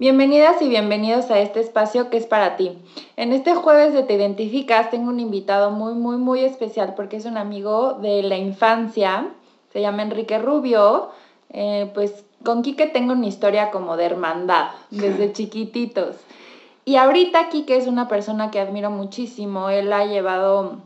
Bienvenidas y bienvenidos a este espacio que es para ti. En este jueves de Te Identificas tengo un invitado muy, muy, muy especial porque es un amigo de la infancia, se llama Enrique Rubio. Eh, pues con Quique tengo una historia como de hermandad, desde chiquititos. Y ahorita Quique es una persona que admiro muchísimo. Él ha llevado,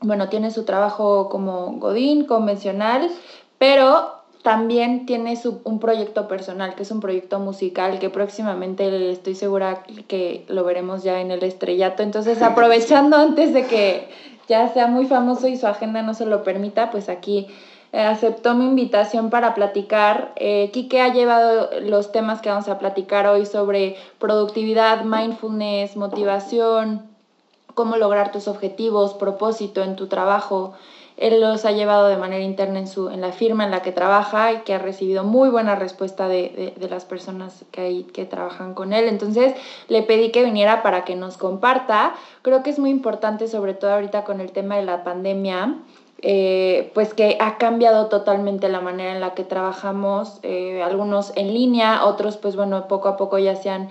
bueno, tiene su trabajo como Godín, convencional, pero también tiene su, un proyecto personal, que es un proyecto musical, que próximamente estoy segura que lo veremos ya en el estrellato. Entonces, aprovechando antes de que ya sea muy famoso y su agenda no se lo permita, pues aquí eh, aceptó mi invitación para platicar. Eh, Quique ha llevado los temas que vamos a platicar hoy sobre productividad, mindfulness, motivación, cómo lograr tus objetivos, propósito en tu trabajo. Él los ha llevado de manera interna en, su, en la firma en la que trabaja y que ha recibido muy buena respuesta de, de, de las personas que, hay, que trabajan con él. Entonces le pedí que viniera para que nos comparta. Creo que es muy importante, sobre todo ahorita con el tema de la pandemia, eh, pues que ha cambiado totalmente la manera en la que trabajamos, eh, algunos en línea, otros pues bueno, poco a poco ya se han,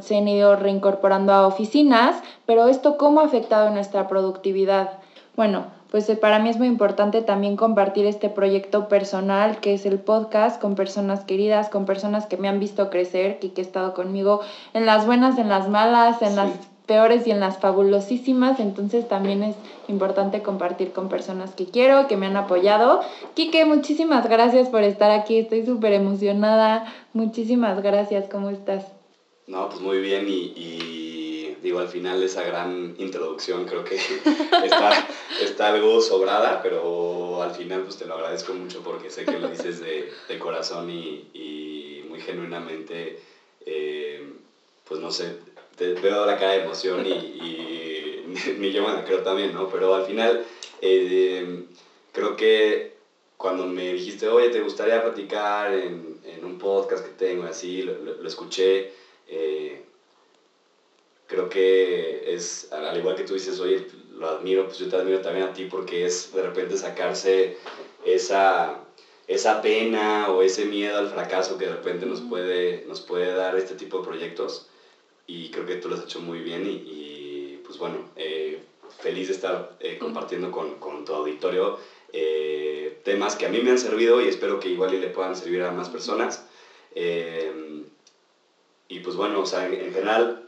se han ido reincorporando a oficinas, pero esto cómo ha afectado nuestra productividad. Bueno, pues eh, para mí es muy importante también compartir este proyecto personal que es el podcast con personas queridas, con personas que me han visto crecer y que he estado conmigo en las buenas, en las malas, en sí. las peores y en las fabulosísimas, entonces también es importante compartir con personas que quiero, que me han apoyado. Quique, muchísimas gracias por estar aquí, estoy súper emocionada, muchísimas gracias, ¿cómo estás? No, pues muy bien y, y digo, al final esa gran introducción creo que está, está algo sobrada, pero al final pues te lo agradezco mucho porque sé que lo dices de, de corazón y, y muy genuinamente, eh, pues no sé, te veo la cara de emoción y, y ni yo me la creo también, ¿no? Pero al final, eh, creo que cuando me dijiste, oye, ¿te gustaría platicar en, en un podcast que tengo? Así, lo, lo, lo escuché. Eh, creo que es, al igual que tú dices, oye, lo admiro, pues yo te admiro también a ti porque es de repente sacarse esa, esa pena o ese miedo al fracaso que de repente nos puede, nos puede dar este tipo de proyectos. Y creo que tú lo has hecho muy bien y, y pues bueno, eh, feliz de estar eh, compartiendo con, con, tu auditorio eh, temas que a mí me han servido y espero que igual y le puedan servir a más personas. Eh, y pues bueno, o sea, en, en general,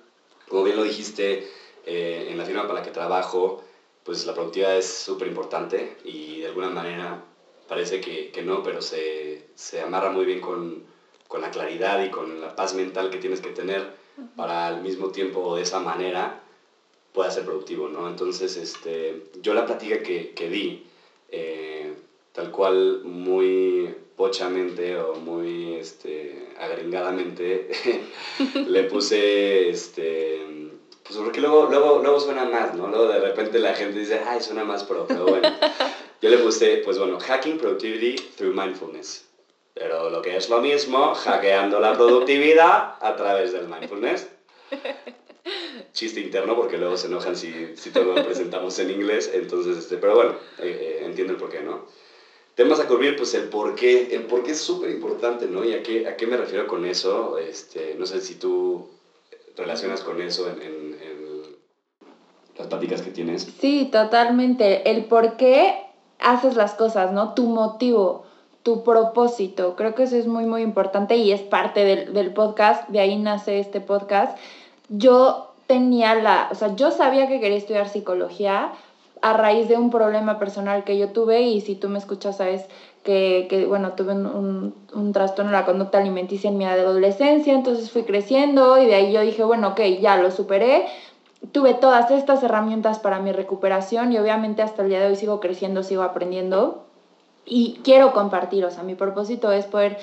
como bien lo dijiste, eh, en la firma para la que trabajo, pues la productividad es súper importante y de alguna manera parece que, que no, pero se, se amarra muy bien con, con la claridad y con la paz mental que tienes que tener para al mismo tiempo de esa manera pueda ser productivo, ¿no? Entonces, este, yo la plática que, que di, eh, tal cual muy pochamente o muy este, agringadamente, le puse, este, pues porque luego, luego, luego suena más, ¿no? Luego de repente la gente dice, ay, suena más pro, pero bueno, yo le puse, pues bueno, hacking productivity through mindfulness. Pero lo que es lo mismo, hackeando la productividad a través del mindfulness. Chiste interno porque luego se enojan si, si todo lo presentamos en inglés, entonces, este, pero bueno, eh, eh, entiendo el porqué, ¿no? Temas a cubrir, pues el porqué, el porqué es súper importante, ¿no? ¿Y a qué, a qué me refiero con eso? Este, no sé si tú relacionas con eso en las pláticas que tienes. Sí, totalmente. El por qué haces las cosas, ¿no? Tu motivo tu propósito. Creo que eso es muy, muy importante y es parte del, del, podcast, de ahí nace este podcast. Yo tenía la, o sea, yo sabía que quería estudiar psicología a raíz de un problema personal que yo tuve y si tú me escuchas sabes que, que bueno, tuve un, un, un, trastorno de la conducta alimenticia en mi adolescencia, entonces fui creciendo y de ahí yo dije, bueno, ok, ya lo superé, tuve todas estas herramientas para mi recuperación y obviamente hasta el día de hoy sigo creciendo, sigo aprendiendo y quiero compartir, o sea, mi propósito es poder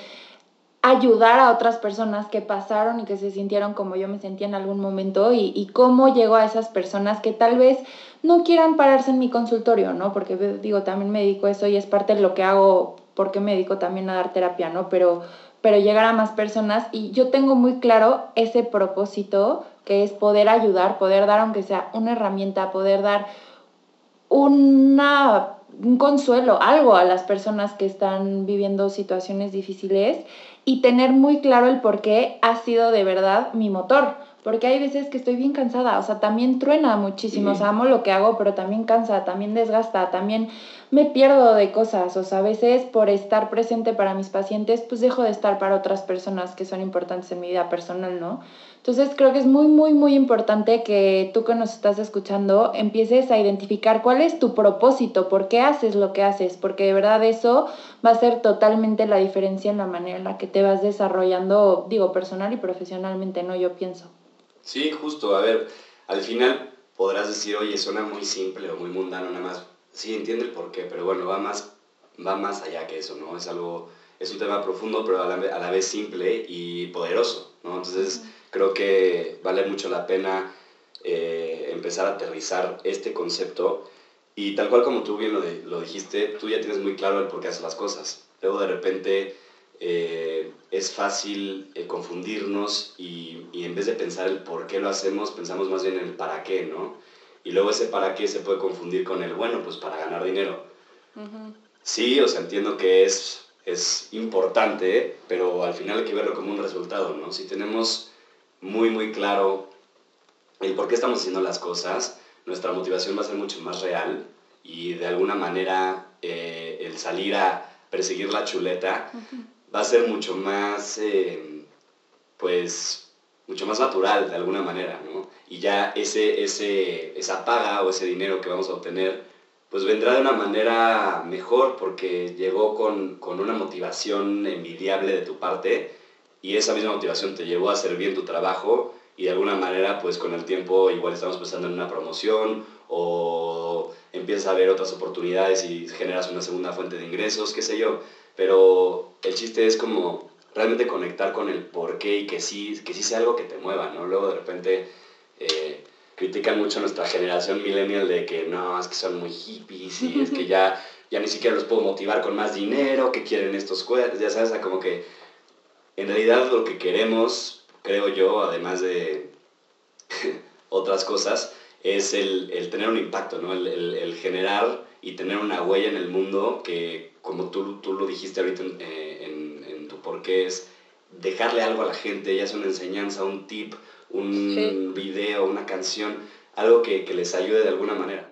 ayudar a otras personas que pasaron y que se sintieron como yo me sentía en algún momento y, y cómo llego a esas personas que tal vez no quieran pararse en mi consultorio, ¿no? Porque digo, también me dedico eso y es parte de lo que hago, porque me dedico también a dar terapia, ¿no? Pero, pero llegar a más personas y yo tengo muy claro ese propósito que es poder ayudar, poder dar aunque sea una herramienta, poder dar una un consuelo, algo a las personas que están viviendo situaciones difíciles y tener muy claro el por qué ha sido de verdad mi motor. Porque hay veces que estoy bien cansada, o sea, también truena muchísimo, o sea, amo lo que hago, pero también cansa, también desgasta, también me pierdo de cosas, o sea, a veces por estar presente para mis pacientes, pues dejo de estar para otras personas que son importantes en mi vida personal, ¿no? Entonces creo que es muy, muy, muy importante que tú que nos estás escuchando empieces a identificar cuál es tu propósito, por qué haces lo que haces, porque de verdad eso va a ser totalmente la diferencia en la manera en la que te vas desarrollando, digo, personal y profesionalmente, ¿no? Yo pienso. Sí, justo, a ver, al final podrás decir, oye, suena muy simple o muy mundano, nada más. Sí, entiende el por qué, pero bueno, va más, va más allá que eso, ¿no? Es algo, es un tema profundo, pero a la, a la vez simple y poderoso, ¿no? Entonces creo que vale mucho la pena eh, empezar a aterrizar este concepto y tal cual como tú bien lo, lo, dijiste, tú ya tienes muy claro el por qué haces las cosas. Luego de repente eh, es fácil eh, confundirnos y, y, en vez de pensar el por qué lo hacemos, pensamos más bien en el para qué, ¿no? Y luego ese para qué se puede confundir con el, bueno, pues para ganar dinero. Sí, o sea, entiendo que es, es importante, pero al final hay que verlo como un resultado, ¿no? Si tenemos muy, muy claro el por qué estamos haciendo las cosas, nuestra motivación va a ser mucho más real y de alguna manera eh, el salir a perseguir la chuleta va a ser mucho más, eh, pues, mucho más natural de alguna manera, ¿no? Y ya ese, ese, esa paga o ese dinero que vamos a obtener, pues vendrá de una manera mejor porque llegó con, con una motivación envidiable de tu parte y esa misma motivación te llevó a hacer bien tu trabajo y de alguna manera pues con el tiempo igual estamos pensando en una promoción o empiezas a ver otras oportunidades y generas una segunda fuente de ingresos, qué sé yo, pero el chiste es como realmente conectar con el por qué y que sí, que sí sea algo que te mueva, ¿no? Luego de repente eh, critican mucho a nuestra generación millennial de que no, es que son muy hippies y es que ya, ya ni siquiera los puedo motivar con más dinero, que quieren estos juegos, ya sabes, como que en realidad lo que queremos, creo yo, además de otras cosas, es el, el, tener un impacto, ¿no? El, el, el, generar y tener una huella en el mundo que, como tú, tú lo dijiste ahorita en, eh, en, en tu porqué, es dejarle algo a la gente, ya sea una enseñanza, un tip, un video, una canción, algo que, que les ayude de alguna manera.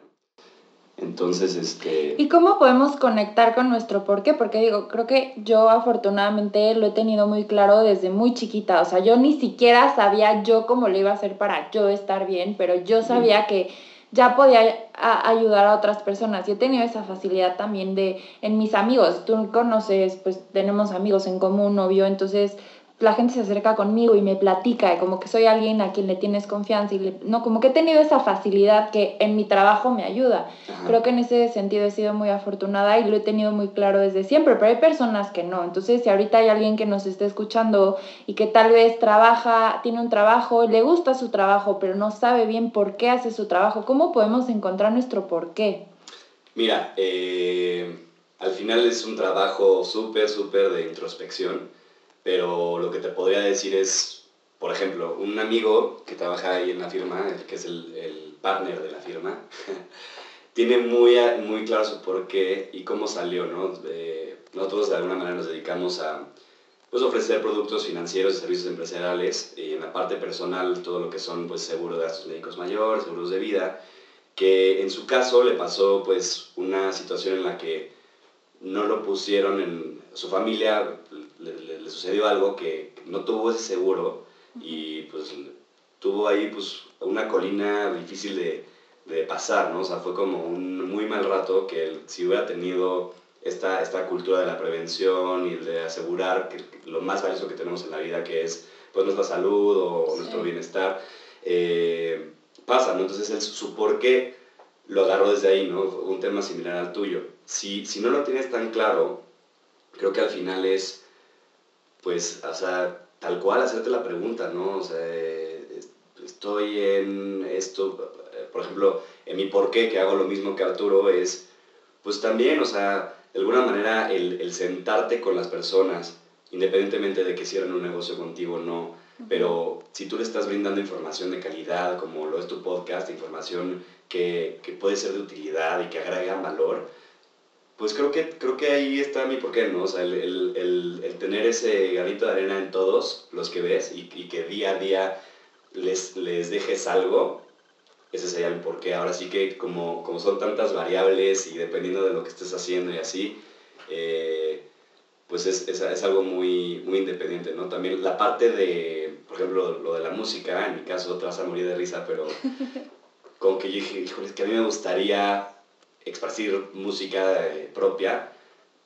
Entonces, este... ¿Y cómo podemos conectar con nuestro por qué? Porque digo, creo que yo afortunadamente lo he tenido muy claro desde muy chiquita. O sea, yo ni siquiera sabía yo cómo lo iba a hacer para yo estar bien, pero yo sabía que ya podía ayudar a otras personas. Y he tenido esa facilidad también de, en mis amigos, tú conoces, pues tenemos amigos en común, novio, entonces la gente se acerca conmigo y me platica, como que soy alguien a quien le tienes confianza y no, como que he tenido esa facilidad que en mi trabajo me ayuda. Creo que en ese sentido he sido muy afortunada y lo he tenido muy claro desde siempre, pero hay personas que no. Entonces, si ahorita hay alguien que nos esté escuchando y que tal vez trabaja, tiene un trabajo, le gusta su trabajo, pero no sabe bien por qué hace su trabajo, ¿cómo podemos encontrar nuestro por qué? Mira, eh, al final es un trabajo súper, súper de introspección pero lo que te podría decir es, por ejemplo, un amigo que trabaja ahí en la firma, que es el, el partner de la firma, tiene muy, muy claro su por qué y cómo salió, ¿no? Nosotros de alguna manera nos dedicamos a pues, ofrecer productos financieros y servicios empresariales y en la parte personal todo lo que son pues, seguros de gastos médicos mayores, seguros de vida, que en su caso le pasó pues una situación en la que no lo pusieron en su familia, le, sucedió algo que no tuvo ese seguro y pues tuvo ahí pues una colina difícil de, de pasar, ¿no? O sea, fue como un muy mal rato que si hubiera tenido esta, esta cultura de la prevención y de asegurar que lo más valioso que tenemos en la vida, que es pues nuestra salud o nuestro bienestar, eh, pasa, ¿no? Entonces, el, su por qué lo agarro desde ahí, ¿no? Un tema similar al tuyo. Si, si no lo tienes tan claro, creo que al final es, pues, o sea, tal cual hacerte la pregunta, ¿no? O sea, estoy en esto, por ejemplo, en mi por qué, que hago lo mismo que Arturo, es, pues también, o sea, de alguna manera el, el sentarte con las personas, independientemente de que cierren un negocio contigo o no, pero si tú le estás brindando información de calidad, como lo es tu podcast, información que, que puede ser de utilidad y que agrega valor, pues creo que, creo que ahí está mi porqué, ¿no? O sea, el, el, el, tener ese granito de arena en todos los que ves y, y, que día a día les, les dejes algo, ese sería el porqué. Ahora sí que como, como son tantas variables y dependiendo de lo que estés haciendo y así, eh, pues es, es, es, algo muy, muy independiente, ¿no? También la parte de, por ejemplo, lo de la música, en mi caso te vas a morir de risa, pero como que yo dije, híjole, es que a mí me gustaría esparcir música eh, propia,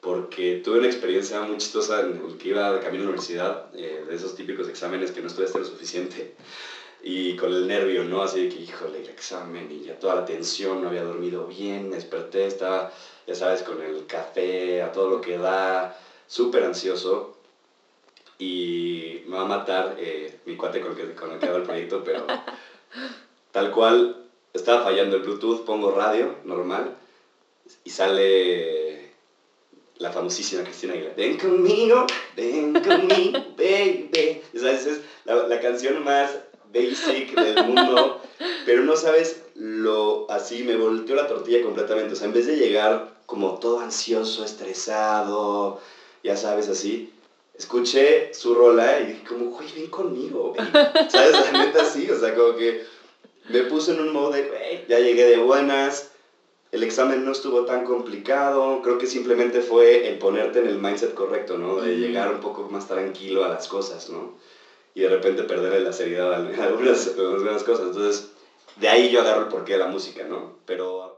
porque tuve una experiencia muy chistosa en el que iba de camino a la universidad, eh, de esos típicos exámenes que no estudiaste lo suficiente, y con el nervio, ¿no? Así de que, híjole, el examen, y ya toda la tensión, no había dormido bien, me desperté, estaba, ya sabes, con el café, a todo lo que da, súper ansioso, y me va a matar eh, mi cuate con el, que, con el que hago el proyecto, pero tal cual estaba fallando el Bluetooth, pongo radio normal y sale la famosísima Cristina Aguilera. Ven conmigo, ven conmigo, baby. ¿Sabes? Es la, la canción más basic del mundo, pero no sabes lo así, me volteó la tortilla completamente. O sea, en vez de llegar como todo ansioso, estresado, ya sabes, así, escuché su rola y dije como, güey, ven conmigo, ¿sabes? La neta sí, o sea, como que me puse en un modo de, güey, ya llegué de buenas, el examen no estuvo tan complicado, creo que simplemente fue el ponerte en el mindset correcto, ¿no? De llegar un poco más tranquilo a las cosas, ¿no? Y de repente perder la seriedad en algunas, algunas cosas. Entonces, de ahí yo agarro el porqué de la música, ¿no? Pero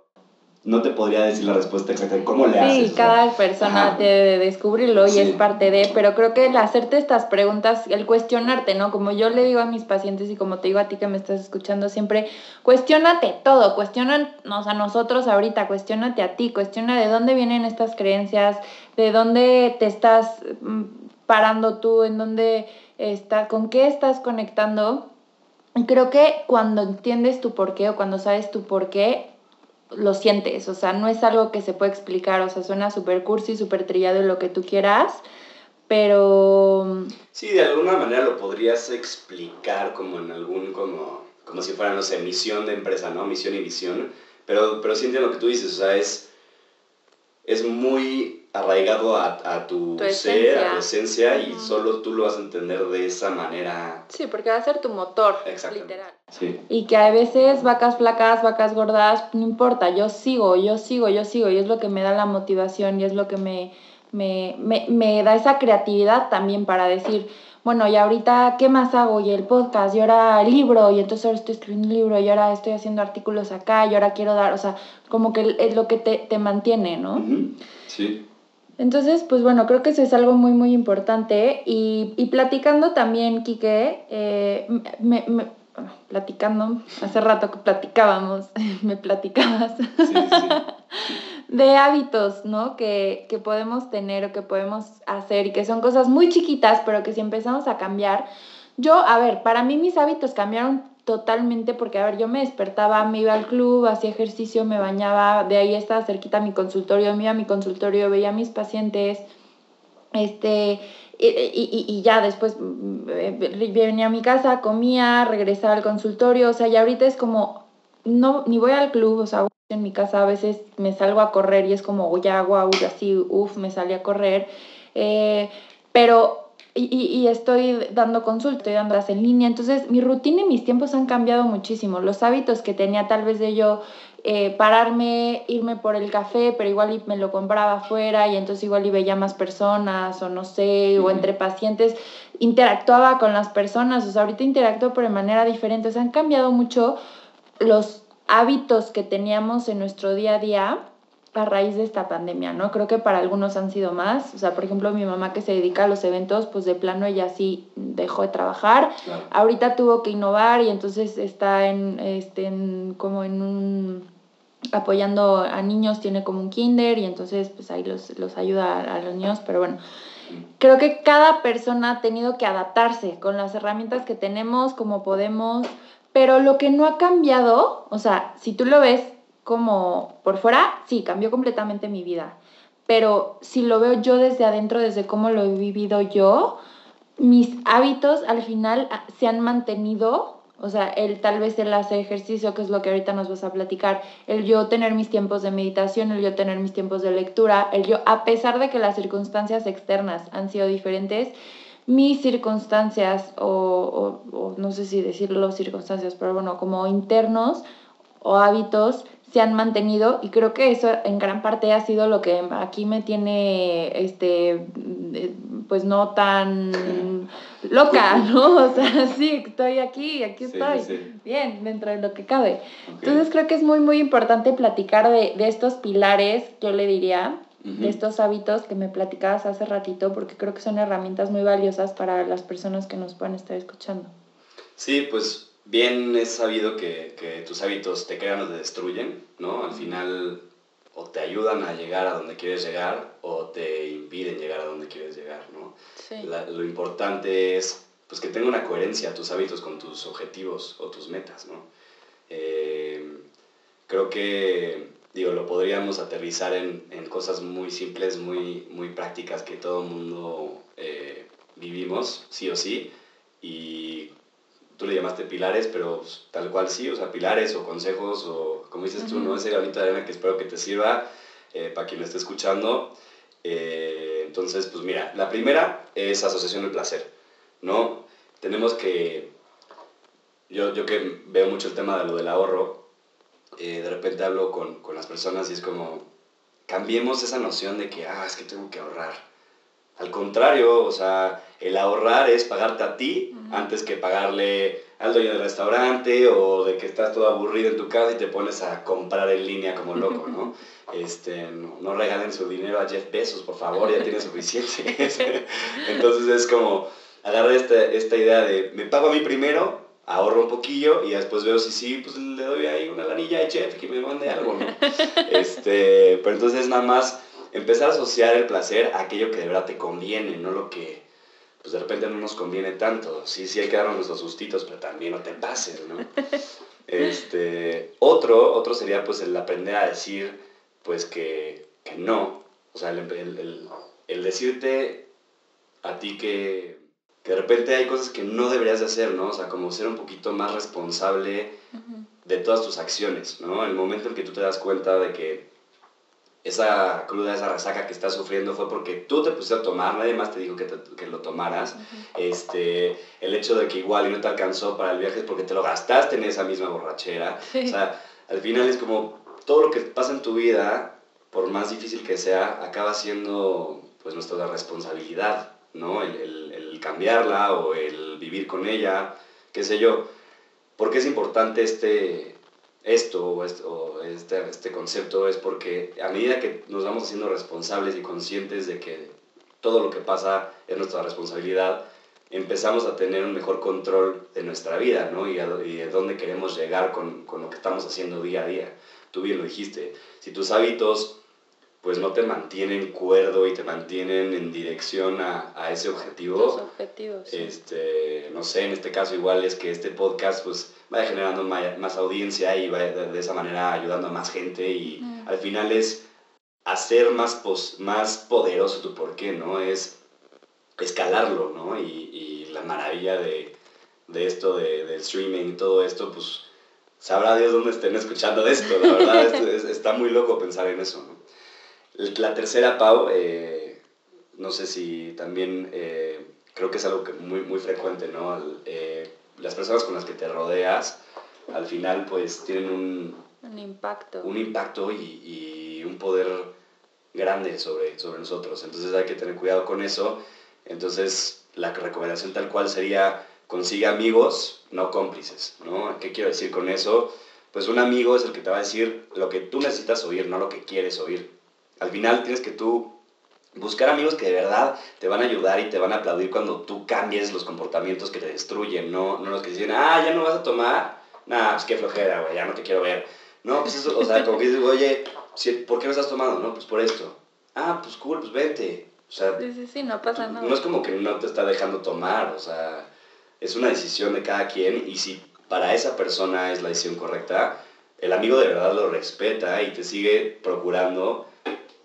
no te podría decir la respuesta exacta de cómo le haces. Sí, cada persona debe descubrirlo y es parte de, pero creo que el hacerte estas preguntas, el cuestionarte, ¿no? Como yo le digo a mis pacientes y como te digo a ti que me estás escuchando siempre, cuestionate todo, cuestionanos a nosotros ahorita, cuestionate a ti, cuestiona de dónde vienen estas creencias, de dónde te estás mm, parando tú, en dónde está, con qué estás conectando. Y creo que cuando entiendes tu porqué o cuando sabes tu porqué, lo sientes, o sea, no es algo que se puede explicar, o sea, suena súper cursi, súper trillado lo que tú quieras, pero... Sí, de alguna manera lo podrías explicar como en algún, como, como si fuera, no sé, misión de empresa, ¿no? Misión y visión, pero, pero sí entiendo lo que tú dices, o sea, es, es muy arraigado a, a tu, ser, a tu esencia, y solo tú lo vas a entender de esa manera. Sí, porque va a ser tu motor, literal. Sí. Y que a veces vacas flacas, vacas gordas, no importa, yo sigo, yo sigo, yo sigo, y es lo que me da la motivación y es lo que me, me, me, me da esa creatividad también para decir, bueno, y ahorita, ¿qué más hago? Y el podcast, y ahora el libro, y entonces ahora estoy escribiendo un libro, y ahora estoy haciendo artículos acá, y ahora quiero dar, o sea, como que es lo que te, te mantiene, ¿no? Sí. Entonces, pues bueno, creo que eso es algo muy, muy importante. Y, y platicando también, Quique, eh, me, me, platicando, hace rato que platicábamos, me platicabas, sí, sí. de hábitos, ¿no? Que, que podemos tener o que podemos hacer y que son cosas muy chiquitas, pero que si empezamos a cambiar, yo, a ver, para mí mis hábitos cambiaron totalmente porque, a ver, yo me despertaba, me iba al club, hacía ejercicio, me bañaba, de ahí estaba cerquita mi consultorio, me iba a mi consultorio, veía a mis pacientes, este, y, y, y, ya después eh, venía a mi casa, comía, regresaba al consultorio, o sea, y ahorita es como, no, ni voy al club, o sea, en mi casa a veces me salgo a correr y es como, ya, wow, así, uff, me salí a correr, eh, pero y, y, estoy dando consultas, estoy dándolas en línea, entonces mi rutina y mis tiempos han cambiado muchísimo. Los hábitos que tenía tal vez de yo eh, pararme, irme por el café, pero igual me lo compraba afuera y entonces igual y veía más personas o no sé, o entre pacientes, interactuaba con las personas, o sea, ahorita interactúo pero de manera diferente, o sea, han cambiado mucho los hábitos que teníamos en nuestro día a día a raíz de esta pandemia, ¿no? Creo que para algunos han sido más, o sea, por ejemplo, mi mamá que se dedica a los eventos, pues de plano ella sí dejó de trabajar, ahorita tuvo que innovar y entonces está en, este, en, como en un apoyando a niños, tiene como un kinder y entonces pues ahí los, los ayuda a, a los niños, pero bueno, creo que cada persona ha tenido que adaptarse con las herramientas que tenemos, como podemos, pero lo que no ha cambiado, o sea, si tú lo ves como por fuera, sí, cambió completamente mi vida, pero si lo veo yo desde adentro, desde cómo lo he vivido yo, mis hábitos al final ah, se han mantenido. O sea, el tal vez el hacer ejercicio, que es lo que ahorita nos vas a platicar, el yo tener mis tiempos de meditación, el yo tener mis tiempos de lectura, el yo, a pesar de que las circunstancias externas han sido diferentes, mis circunstancias, o, o no sé si decirlo circunstancias, pero bueno, como internos o hábitos, se han mantenido y creo que eso en gran parte ha sido lo que aquí me tiene este pues no tan loca, ¿no? O sea, sí, estoy aquí, aquí estoy, bien, dentro de lo que cabe. Entonces creo que es muy, muy importante platicar de, de estos pilares, yo le diría, de estos hábitos que me platicabas hace ratito, porque creo que son herramientas muy valiosas para las personas que nos puedan estar escuchando. Sí, pues bien es sabido que, que, tus hábitos te crean o te destruyen, ¿no? Al final o te ayudan a llegar a donde quieres llegar o te impiden llegar a donde quieres llegar, ¿no? Sí. lo importante es pues, que tenga una coherencia tus hábitos con tus objetivos o tus metas, ¿no? Eh, creo que, digo, lo podríamos aterrizar en, en, cosas muy simples, muy, muy prácticas que todo el mundo eh, vivimos, sí o sí, y tú le llamaste pilares, pero pues, tal cual sí, o sea, pilares o consejos o como dices tú, ¿no? Ese granito de arena que espero que te sirva eh, para quien lo esté escuchando. Eh, entonces, pues mira, la primera es asociación del placer, ¿no? Tenemos que, yo, yo que veo mucho el tema de lo del ahorro, eh, de repente hablo con, con las personas y es como, cambiemos esa noción de que, ah, es que tengo que ahorrar al contrario, o sea, el ahorrar es pagarte a ti antes que pagarle al dueño del restaurante o de que estás todo aburrido en tu casa y te pones a comprar en línea como loco, ¿no? Este, no, regalen su dinero a Jeff Bezos, por favor, ya tiene suficiente. Entonces es como agarrar esta, esta idea de me pago a mí primero, ahorro un poquillo y después veo si sí, pues le doy ahí una lanilla a Jeff que me mande algo, ¿no? Este, pero entonces nada más empezar a asociar el placer a aquello que de verdad te conviene, no lo que pues de repente no nos conviene tanto. Sí, sí hay que darnos nuestros sustitos, pero también no te pases, ¿no? Este, otro, otro sería pues el aprender a decir pues que, que no. O sea, el, el, el, decirte a ti que, que, de repente hay cosas que no deberías de hacer, ¿no? O sea, como ser un poquito más responsable de todas tus acciones, ¿no? El momento en que tú te das cuenta de que esa cruda, esa resaca que estás sufriendo fue porque tú te pusiste a tomar, nadie más te dijo que, que lo tomaras. este, el hecho de que igual y no te alcanzó para el viaje es porque te lo gastaste en esa misma borrachera. O sea, al final es como todo lo que pasa en tu vida, por más difícil que sea, acaba siendo pues nuestra responsabilidad, ¿no? El, el, el cambiarla o el vivir con ella, qué sé yo. ¿Por qué es importante este, esto o, este, este concepto es porque a medida que nos vamos haciendo responsables y conscientes de que todo lo que pasa es nuestra responsabilidad, empezamos a tener un mejor control de nuestra vida, ¿no? Y, y de dónde queremos llegar con, con, lo que estamos haciendo día a día. Tú bien lo dijiste, si tus hábitos pues no te mantienen cuerdo y te mantienen en dirección a, a ese objetivo. Los objetivos. Este, no sé, en este caso igual es que este podcast pues vaya generando más audiencia y vaya de, esa manera ayudando a más gente y mm. al final es hacer más, pos, más poderoso tu porqué, ¿no? Es escalarlo, ¿no? Y, y la maravilla de, de esto, de, del streaming y todo esto, pues sabrá Dios dónde estén escuchando esto, la verdad, está muy loco pensar en eso, ¿no? La tercera, Pau, eh, no sé si también eh, creo que es algo que muy, muy frecuente, ¿no? Eh, las personas con las que te rodeas, al final, pues tienen un, un impacto, un impacto y, y, un poder grande sobre, sobre nosotros. Entonces hay que tener cuidado con eso. Entonces la recomendación tal cual sería consigue amigos, no cómplices, ¿no? ¿Qué quiero decir con eso? Pues un amigo es el que te va a decir lo que tú necesitas oír, no lo que quieres oír. Al final tienes que tú buscar amigos que de verdad te van a ayudar y te van a aplaudir cuando tú cambies los comportamientos que te destruyen, no, no los que dicen, ah, ya no vas a tomar, nah, pues qué flojera, güey, ya no te quiero ver. No, pues eso, o sea, como que dices, oye, ¿por qué no estás tomando? No, pues por esto. Ah, pues cool, pues vente. O sea, sí, sí, sí, no pasa nada. No es como que no te está dejando tomar, o sea, es una decisión de cada quien y si para esa persona es la decisión correcta, el amigo de verdad lo respeta y te sigue procurando,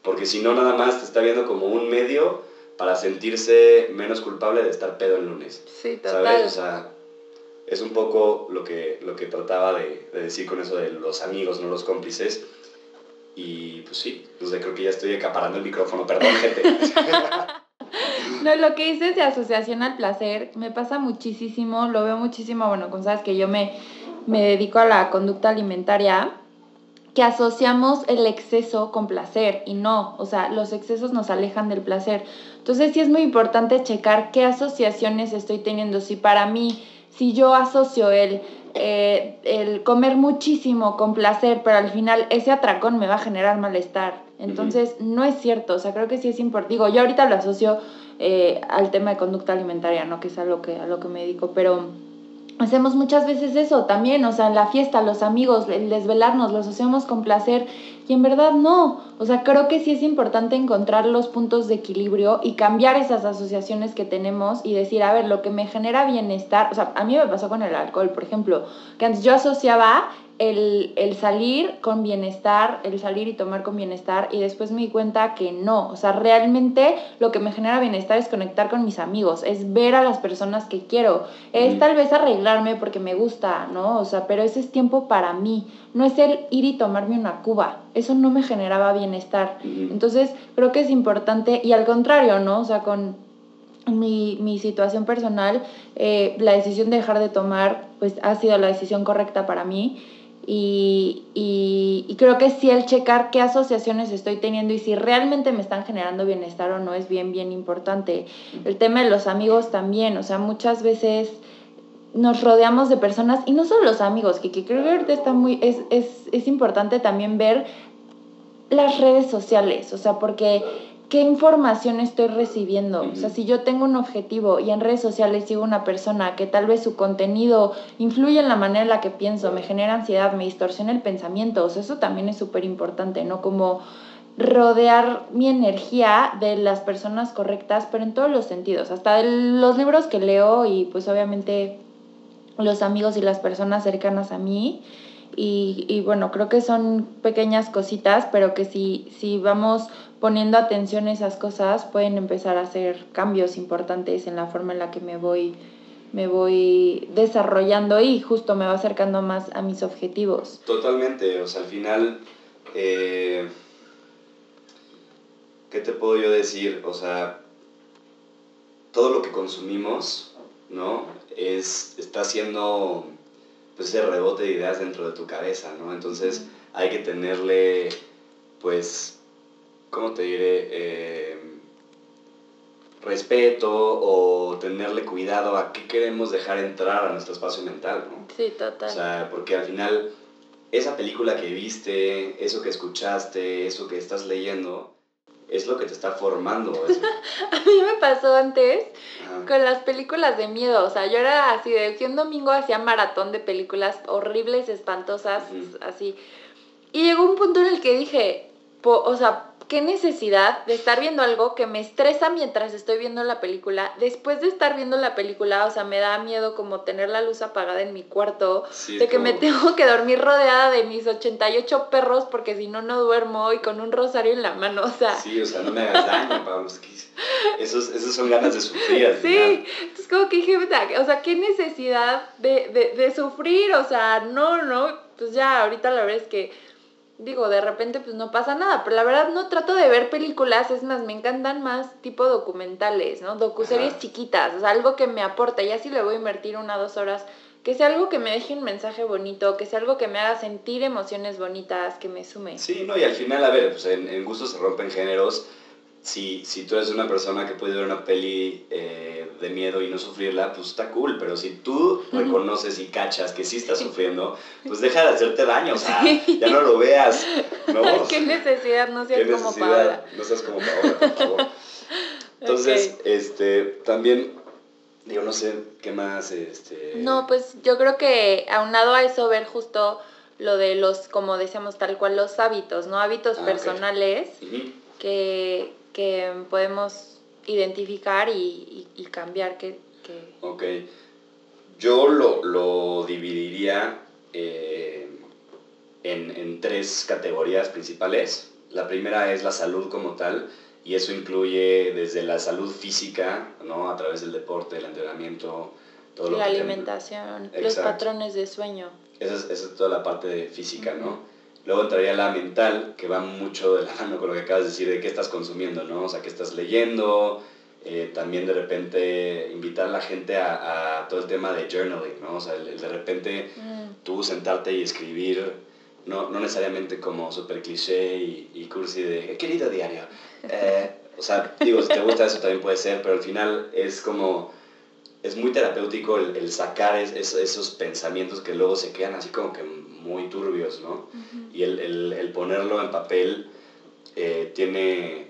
porque si no, nada más te está viendo como un medio para sentirse menos culpable de estar pedo el lunes. Sí, total. ¿Sabes? O sea, es un poco lo que, lo que trataba de, de, decir con eso de los amigos, no los cómplices. Y pues sí, pues creo que ya estoy acaparando el micrófono, perdón gente. no, lo que dices de asociación al placer me pasa muchísimo, lo veo muchísimo, bueno, con sabes que yo me, me dedico a la conducta alimentaria, que asociamos el exceso con placer y no, o sea, los excesos nos alejan del placer. Entonces sí es muy importante checar qué asociaciones estoy teniendo. Si para mí si yo asocio el, eh, el comer muchísimo con placer, pero al final ese atracón me va a generar malestar. Entonces, no es cierto, o sea, creo que sí es importante. Digo, yo ahorita lo asocio eh, al tema de conducta alimentaria, ¿no? Que es a lo que, a lo que me dedico, pero hacemos muchas veces eso también, o sea, en la fiesta, los amigos, el desvelarnos, lo asociamos con placer y en verdad no. O sea, creo que sí es importante encontrar los puntos de equilibrio y cambiar esas asociaciones que tenemos y decir, a ver, lo que me genera bienestar, o sea, a mí me pasó con el alcohol, por ejemplo, que antes yo asociaba el, salir con bienestar, el salir y tomar con bienestar y después me di cuenta que no, o sea, realmente lo que me genera bienestar es conectar con mis amigos, es ver a las personas que quiero, es tal vez arreglarme porque me gusta, ¿no? O sea, pero ese es tiempo para mí, no es el ir y tomarme una cuba, eso no me generaba bienestar. Entonces, creo que es importante y al contrario, ¿no? O sea, con mi, mi situación personal, eh, la decisión de dejar de tomar, pues ha sido la decisión correcta para mí y, y, creo que sí el checar qué asociaciones estoy teniendo y si realmente me están generando bienestar o no es bien, bien importante. El tema de los amigos también, o sea, muchas veces nos rodeamos de personas, y no solo los amigos, que, que creo que ahorita está muy, es, es, es importante también ver las redes sociales, o sea, porque qué información estoy recibiendo. O sea, si yo tengo un objetivo y en redes sociales sigo una persona que tal vez su contenido influye en la manera en la que pienso, me genera ansiedad, me distorsiona el pensamiento, o sea, eso también es súper importante, ¿no? Como rodear mi energía de las personas correctas, pero en todos los sentidos, hasta de los libros que leo y pues obviamente los amigos y las personas cercanas a mí. Y, y, bueno, creo que son pequeñas cositas, pero que si, si vamos poniendo atención a esas cosas pueden empezar a hacer cambios importantes en la forma en la que me voy me voy desarrollando y justo me va acercando más a mis objetivos. Totalmente, o sea, al final, eh, ¿qué te puedo yo decir? O sea, todo lo que consumimos, ¿no? Es, está haciendo pues, ese rebote de ideas dentro de tu cabeza, ¿no? Entonces hay que tenerle, pues, ¿cómo te diré? Eh, respeto o tenerle cuidado a qué queremos dejar entrar a nuestro espacio mental, ¿no? Sí, total. O sea, porque al final esa película que viste, eso que escuchaste, eso que estás leyendo, es lo que te está formando. a mí me pasó antes con las películas de miedo, o sea, yo era así, de que un domingo hacía maratón de películas horribles, espantosas, así. Y llegó un punto en el que dije, o sea, qué necesidad de estar viendo algo que me estresa mientras estoy viendo la película. Después de estar viendo la película, o sea, me da miedo como tener la luz apagada en mi cuarto, de que me tengo que dormir rodeada de mis 88 perros porque si no, no duermo y con un rosario en la mano, o sea. Sí, o sea, no me hagas daño, Pablo. Esos, esos son ganas de sufrir. Sí, entonces como que dije, o sea, qué necesidad de, de, de sufrir, o sea, no, no, pues ya, ahorita la verdad es que digo, de repente pues no pasa nada, pero la verdad no trato de ver películas, es más, me encantan más tipo documentales, ¿no? Docuseries chiquitas, o sea, algo que me aporte, ya si le voy a invertir una o dos horas, que sea algo que me deje un mensaje bonito, que sea algo que me haga sentir emociones bonitas, que me sume. Sí, no, y al final, a ver, pues en, en gustos se rompen géneros, si, si tú eres una persona que puede ver una peli eh, de miedo y no sufrirla, pues está cool, pero si tú reconoces y cachas que sí estás sufriendo, pues deja de hacerte daño, o sea, ya no lo veas, ¿no? ¿Qué necesidad? No seas como Paola. No seas como Paola, por favor. Entonces, este, también, digo, no sé qué más, este... No, pues yo creo que aunado a eso, ver justo lo de los, como decíamos tal cual, los hábitos, ¿no? Hábitos Ah, personales que, que podemos identificar y, y- y cambiar. Que, que- Ok. Yo lo, lo dividiría eh, en, en tres categorías principales. La primera es la salud como tal, y eso incluye desde la salud física, ¿no? A través del deporte, el entrenamiento, todo lo la que te- alimentación, los patrones de sueño. Esa es, esa es toda la parte de física. ¿no? Luego entraría la mental, que va mucho de la mano con lo que acabas de decir, de qué estás consumiendo, ¿no? O sea, qué estás leyendo, eh, también de repente invitar a la gente a, a todo el tema de journaling, ¿no? O sea, el- el de repente Mm, tú sentarte y escribir, no, no necesariamente como súper cliché y, y cursi de, querido diario. Eh, o sea, digo, si te gusta eso también puede ser, pero al final es como, es muy terapéutico el, el sacar es- es- esos pensamientos que luego se quedan así como que muy turbios, ¿no? Y el, el, el ponerlo en papel eh, tiene,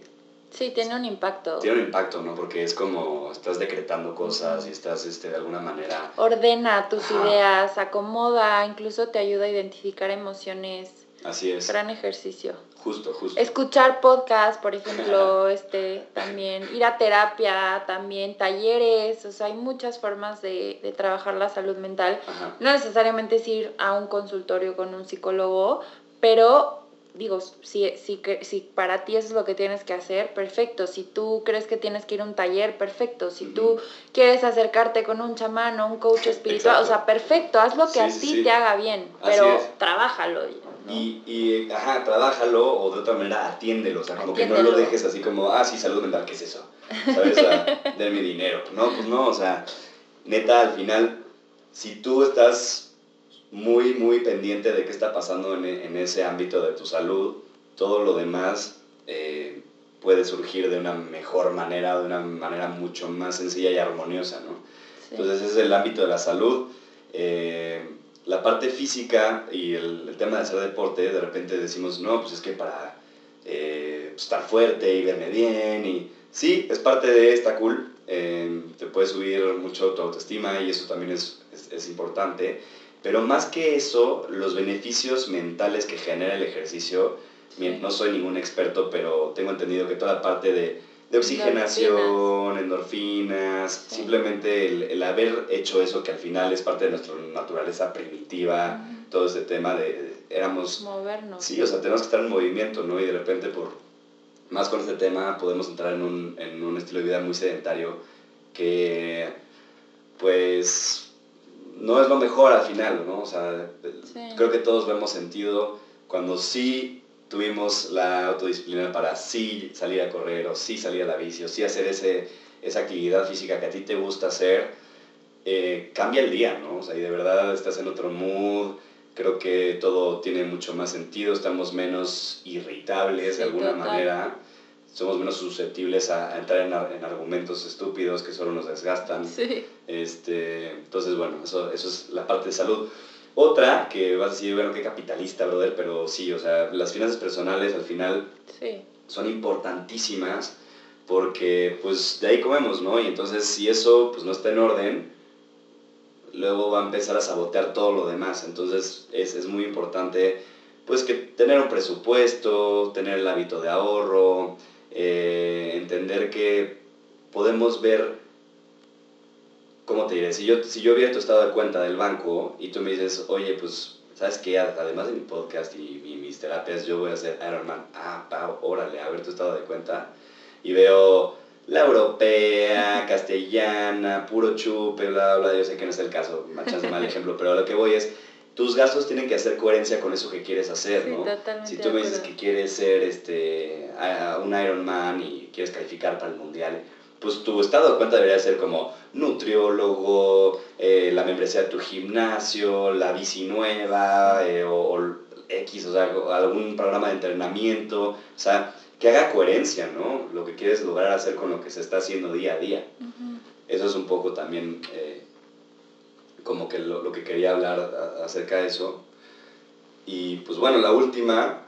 Sí, tiene un impacto. tiene un impacto, ¿no? Porque es como estás decretando cosas y estás este, de alguna manera... Ordena tus Ajá. ideas, acomoda, incluso te ayuda a identificar emociones. Así es, Gran ejercicio. Justo, justo. Escuchar podcast, por ejemplo, este, también ir a terapia, también talleres, o sea, hay muchas formas de, de trabajar la salud mental. Ajá. No necesariamente es ir a un consultorio con un psicólogo, pero digo, si, si, si para ti eso es lo que tienes que hacer, perfecto. Si tú crees que tienes que ir a un taller, perfecto. Si tú quieres acercarte con un chamán o un coach espiritual, o sea, perfecto, haz lo que Sí, a ti sí. te haga bien, pero trabájalo. ¿No? Y, y, ajá, trabájalo o de otra manera atiéndelo, o sea, como que no lo dejes así como, ah, sí, salud mental, ¿qué es eso? ¿Sabes? O sea, denme dinero. No, pues no, o sea, neta, al final, si tú estás muy, muy pendiente de qué está pasando en, en ese ámbito de tu salud, todo lo demás eh, puede surgir de una mejor manera, de una manera mucho más sencilla y armoniosa, ¿no? Sí. Entonces ese es el ámbito de la salud. Eh, la parte física y el, el tema de hacer deporte, de repente decimos, no, pues es que para eh, estar fuerte y verme bien. Y sí, es parte de, está cool. eh, te puede subir mucho tu autoestima y eso también es, es, es importante. Pero más que eso, los beneficios mentales que genera el ejercicio, no soy ningún experto, pero tengo entendido que toda la parte de, de oxigenación, endorfinas, Sí. simplemente el, el haber hecho eso que al final es parte de nuestra naturaleza primitiva, todo ese tema de, de- éramos, Movernos. sí, o sea, tenemos que estar en movimiento, ¿no? Y de repente por, más con este tema podemos entrar en un, en un estilo de vida muy sedentario que, pues, no es lo mejor al final, ¿no? O sea, Sí. creo que todos lo hemos sentido cuando sí tuvimos la autodisciplina para sí salir a correr o sí salir a la bici o sí hacer ese, esa actividad física que a ti te gusta hacer, eh, cambia el día, ¿no? O sea, y de verdad estás en otro mood, creo que todo tiene mucho más sentido, estamos menos irritables de alguna total. manera, somos menos susceptibles a, a entrar en, en argumentos estúpidos que solo nos desgastan. Sí. Este, entonces, bueno, eso, eso es la parte de salud. Otra que vas a decir, bueno, qué capitalista, brother, pero sí, o sea, las finanzas personales al final Sí. son importantísimas porque pues de ahí comemos, ¿no? Y entonces si eso pues no está en orden, luego va a empezar a sabotear todo lo demás. Entonces es, es muy importante pues que tener un presupuesto, tener el hábito de ahorro, eh, entender que podemos ver, ¿cómo te diré? Si yo, si yo viera tu estado de cuenta del banco y tú me dices, oye, pues, ¿sabes qué? Además de mi podcast y, y mis terapias, yo voy a hacer Ironman. Ah, pa, órale, a ver tu estado de cuenta. Y veo la europea, castellana, puro chupe, bla, bla, yo sé que no es el caso, machas mal ejemplo, pero lo que voy es, tus gastos tienen que hacer coherencia con eso que quieres hacer, Sí, ¿no? totalmente Si tú me dices que quieres ser este, a- un Ironman y quieres calificar para el mundial, pues tu estado de cuenta debería ser como nutriólogo, eh, la membresía de tu gimnasio, la bici nueva, eh, o, o X, o sea, algún programa de entrenamiento, o sea, que haga coherencia, ¿no? Lo que quieres lograr hacer con lo que se está haciendo día a día. Eso es un poco también eh, como que lo, lo que quería hablar a- acerca de eso. Y pues bueno, la última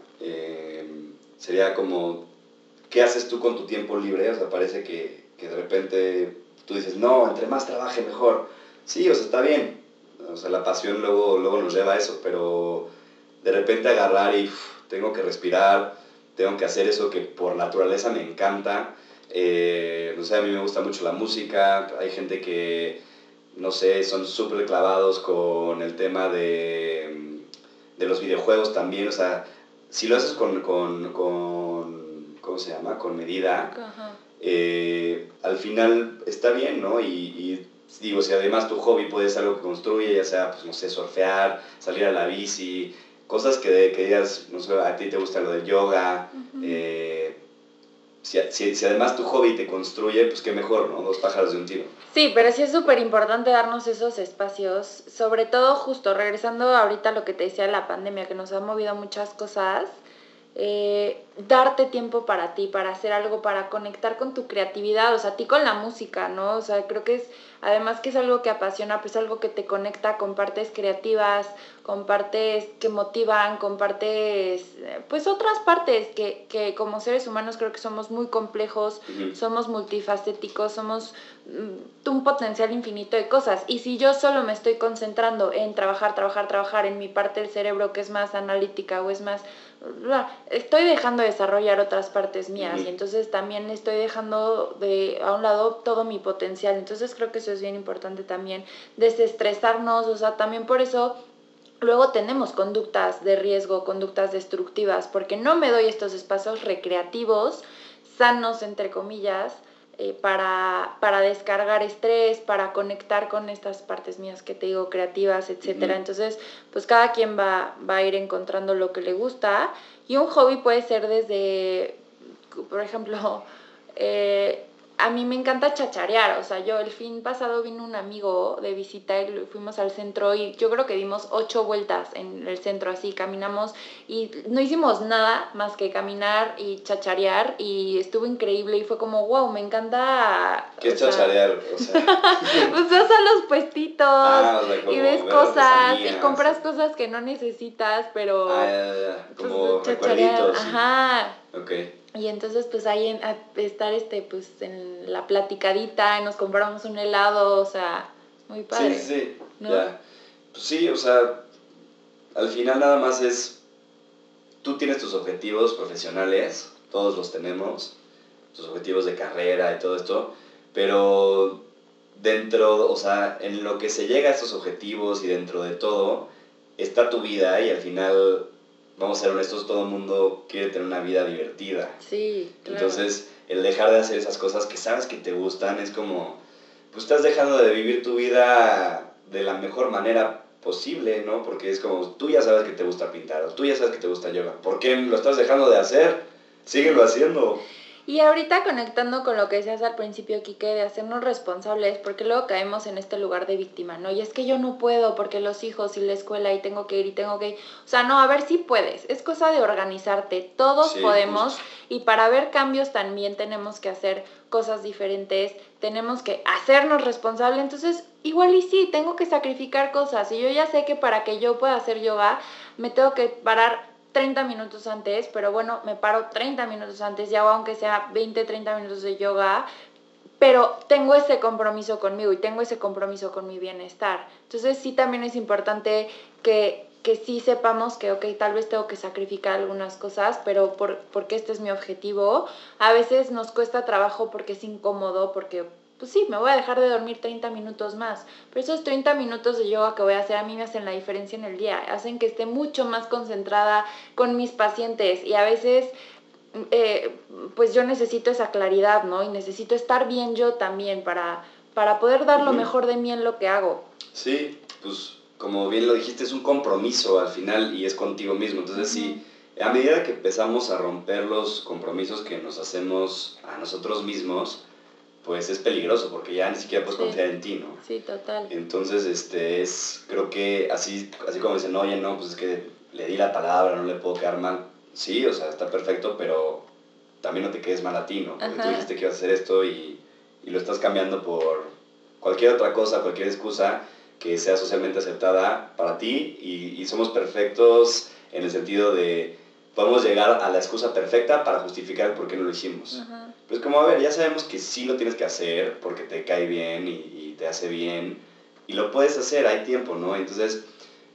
sería como, ¿qué haces tú con tu tiempo libre? O sea, parece que, que de repente tú dices, no, entre más trabaje mejor. Sí, o sea, está bien. O sea, la pasión luego, luego nos lleva a eso, pero de repente agarrar y tengo que respirar, tengo que hacer eso que por naturaleza me encanta. Eh, no sé, a mí me gusta mucho la música, hay gente que, no sé, son súper clavados con el tema de, de, los videojuegos también, o sea, si lo haces con, con, con ¿cómo se llama? Con medida, eh, al final está bien, ¿no? Y, y, digo, si además tu hobby puede ser algo que construye, ya sea, pues, no sé, surfear, salir a la bici, cosas que, que digas, no sé, a ti te gusta lo del yoga, eh, si, si, si, además tu hobby te construye, pues qué mejor, ¿no? Dos pájaros de un tiro. Sí, pero sí es súper importante darnos esos espacios, sobre todo justo regresando ahorita a lo que te decía de la pandemia, que nos ha movido muchas cosas. Eh, darte tiempo para ti, para hacer algo, para conectar con tu creatividad, o sea, a ti con la música, ¿no? O sea, creo que es, además que es algo que apasiona, pues algo que te conecta con partes creativas, con partes que motivan, con partes, pues otras partes que, que como seres humanos creo que somos muy complejos, somos multifacéticos, somos mm, un potencial infinito de cosas. Y si yo solo me estoy concentrando en trabajar, trabajar, trabajar en mi parte del cerebro que es más analítica o es más estoy dejando de desarrollar otras partes mías y entonces también estoy dejando de a un lado todo mi potencial. Entonces creo que eso es bien importante también, desestresarnos, o sea, también por eso luego tenemos conductas de riesgo, conductas destructivas, porque no me doy estos espacios recreativos, sanos, entre comillas, eh, para, para, descargar estrés, para conectar con estas partes mías que te digo, creativas, etc. Entonces, pues cada quien va, va a ir encontrando lo que le gusta y un hobby puede ser desde, por ejemplo, eh, a mí me encanta chacharear, o sea, yo el fin pasado vino un amigo de visita y fuimos al centro y yo creo que dimos ocho vueltas en el centro así, caminamos y no hicimos nada más que caminar y chacharear y estuvo increíble y fue como, wow, me encanta... ¿Qué es chacharear? O sea... pues vas a los puestitos ah, y ves cosas y compras cosas que no necesitas, pero... Ah, ya, ya. Pues, como recuerditos. Ajá. Ok. Y entonces pues ahí en, estar este pues en la platicadita, nos compramos un helado, o sea, muy padre. Sí, sí, ya. Pues sí, o sea, al final nada más es, tú tienes tus objetivos profesionales, todos los tenemos, tus objetivos de carrera y todo esto, pero dentro, o sea, en lo que se llega a estos objetivos y dentro de todo, está tu vida y al final vamos a ser honestos, todo el mundo quiere tener una vida divertida. Sí, claro. Entonces, el dejar de hacer esas cosas que sabes que te gustan es como, pues estás dejando de vivir tu vida de la mejor manera posible, ¿no? Porque es como, tú ya sabes que te gusta pintar, o tú ya sabes que te gusta yoga. ¿Por qué lo estás dejando de hacer? Síguelo haciendo. Y ahorita conectando con lo que decías al principio, Kike, de hacernos responsables, porque luego caemos en este lugar de víctima, ¿no? Y es que yo no puedo porque los hijos y la escuela y tengo que ir y tengo que ir. O sea, no, a ver si puedes. Es cosa de organizarte. Todos podemos y para ver cambios también tenemos que hacer cosas diferentes, tenemos que hacernos responsables. Entonces, igual y sí, tengo que sacrificar cosas. Y yo ya sé que para que yo pueda hacer yoga, me tengo que parar 30 minutos antes, pero bueno, me paro 30 minutos antes y hago aunque sea 20, 30 minutos de yoga, pero tengo ese compromiso conmigo y tengo ese compromiso con mi bienestar. Entonces sí también es importante que, que sí sepamos que, ok, tal vez tengo que sacrificar algunas cosas, pero por, porque este es mi objetivo. A veces nos cuesta trabajo porque es incómodo, porque pues sí, me voy a dejar de dormir 30 minutos más, pero esos 30 minutos de yoga que voy a hacer a mí me hacen la diferencia en el día, hacen que esté mucho más concentrada con mis pacientes y a veces eh, pues yo necesito esa claridad, ¿no? Y necesito estar bien yo también para, para poder dar lo mejor de mí en lo que hago. Sí, pues como bien lo dijiste, es un compromiso al final y es contigo mismo. Entonces, sí, a medida que empezamos a romper los compromisos que nos hacemos a nosotros mismos, pues es peligroso porque ya ni siquiera puedes confiar en ti, ¿no? Sí, total. Entonces, este, es, creo que así, así como dicen, oye, no, pues es que le di la palabra, no le puedo quedar mal. Sí, o sea, está perfecto, pero también no te quedes mal a ti, ¿no? Porque tú dijiste que ibas a hacer esto y, y lo estás cambiando por cualquier otra cosa, cualquier excusa que sea socialmente aceptada para ti y, y somos perfectos en el sentido de podemos llegar a la excusa perfecta para justificar por qué no lo hicimos. Pues como, a ver, ya sabemos que sí lo tienes que hacer porque te cae bien y, te hace bien y lo puedes hacer, hay tiempo, ¿no? Entonces,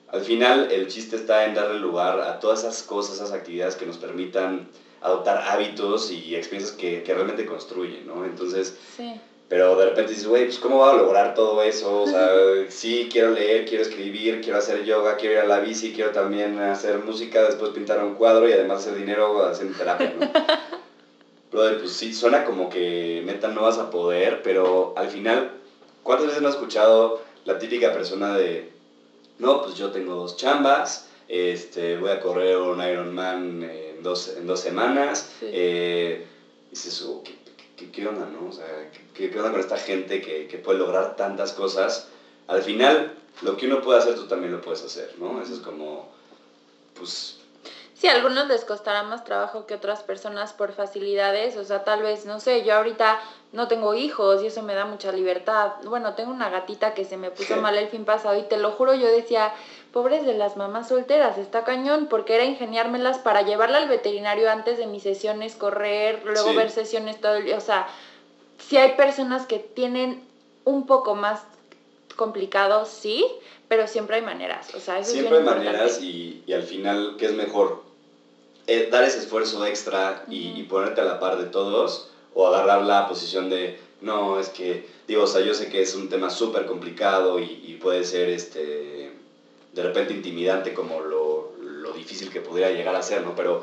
al final el chiste está en darle lugar a todas esas cosas, esas actividades que nos permitan adoptar hábitos y experiencias que, que realmente construyen, ¿no? Entonces, Sí. Pero de repente dices, güey, pues ¿cómo voy a lograr todo eso? O sea, sí, quiero leer, quiero escribir, quiero hacer yoga, quiero ir a la bici, quiero también hacer música, después pintar un cuadro y además hacer dinero haciendo terapia, ¿no? Brother, pues sí, suena como que neta no vas a poder, pero al final, ¿cuántas veces no has escuchado la típica persona de, no, pues yo tengo dos chambas, este, voy a correr un Ironman en dos, en dos semanas, Sí. eh, dices, ¿qué, qué, onda, no? O sea, ¿qué, qué onda con esta gente que, que puede lograr tantas cosas? Al final, lo que uno puede hacer, tú también lo puedes hacer, ¿no? Eso es como, pues, Sí, a algunos les costará más trabajo que otras personas por facilidades, o sea, tal vez, no sé, yo ahorita no tengo hijos y eso me da mucha libertad. Bueno, tengo una gatita que se me puso mal el fin pasado y te lo juro, yo decía, pobres de las mamás solteras, está cañón, porque era ingeniármelas para llevarla al veterinario antes de mis sesiones, correr, luego Sí. ver sesiones todo el día, o sea, sí hay personas que tienen un poco más complicado, sí, pero siempre hay maneras, o sea, eso Siempre es hay bien maneras y, y al final, ¿qué es mejor? Eh, dar ese esfuerzo extra y, y ponerte a la par de todos o agarrar la posición de, no, es que, digo, o sea, yo sé que es un tema súper complicado y, y puede ser, este, de repente intimidante como lo, lo difícil que pudiera llegar a ser, ¿no? Pero,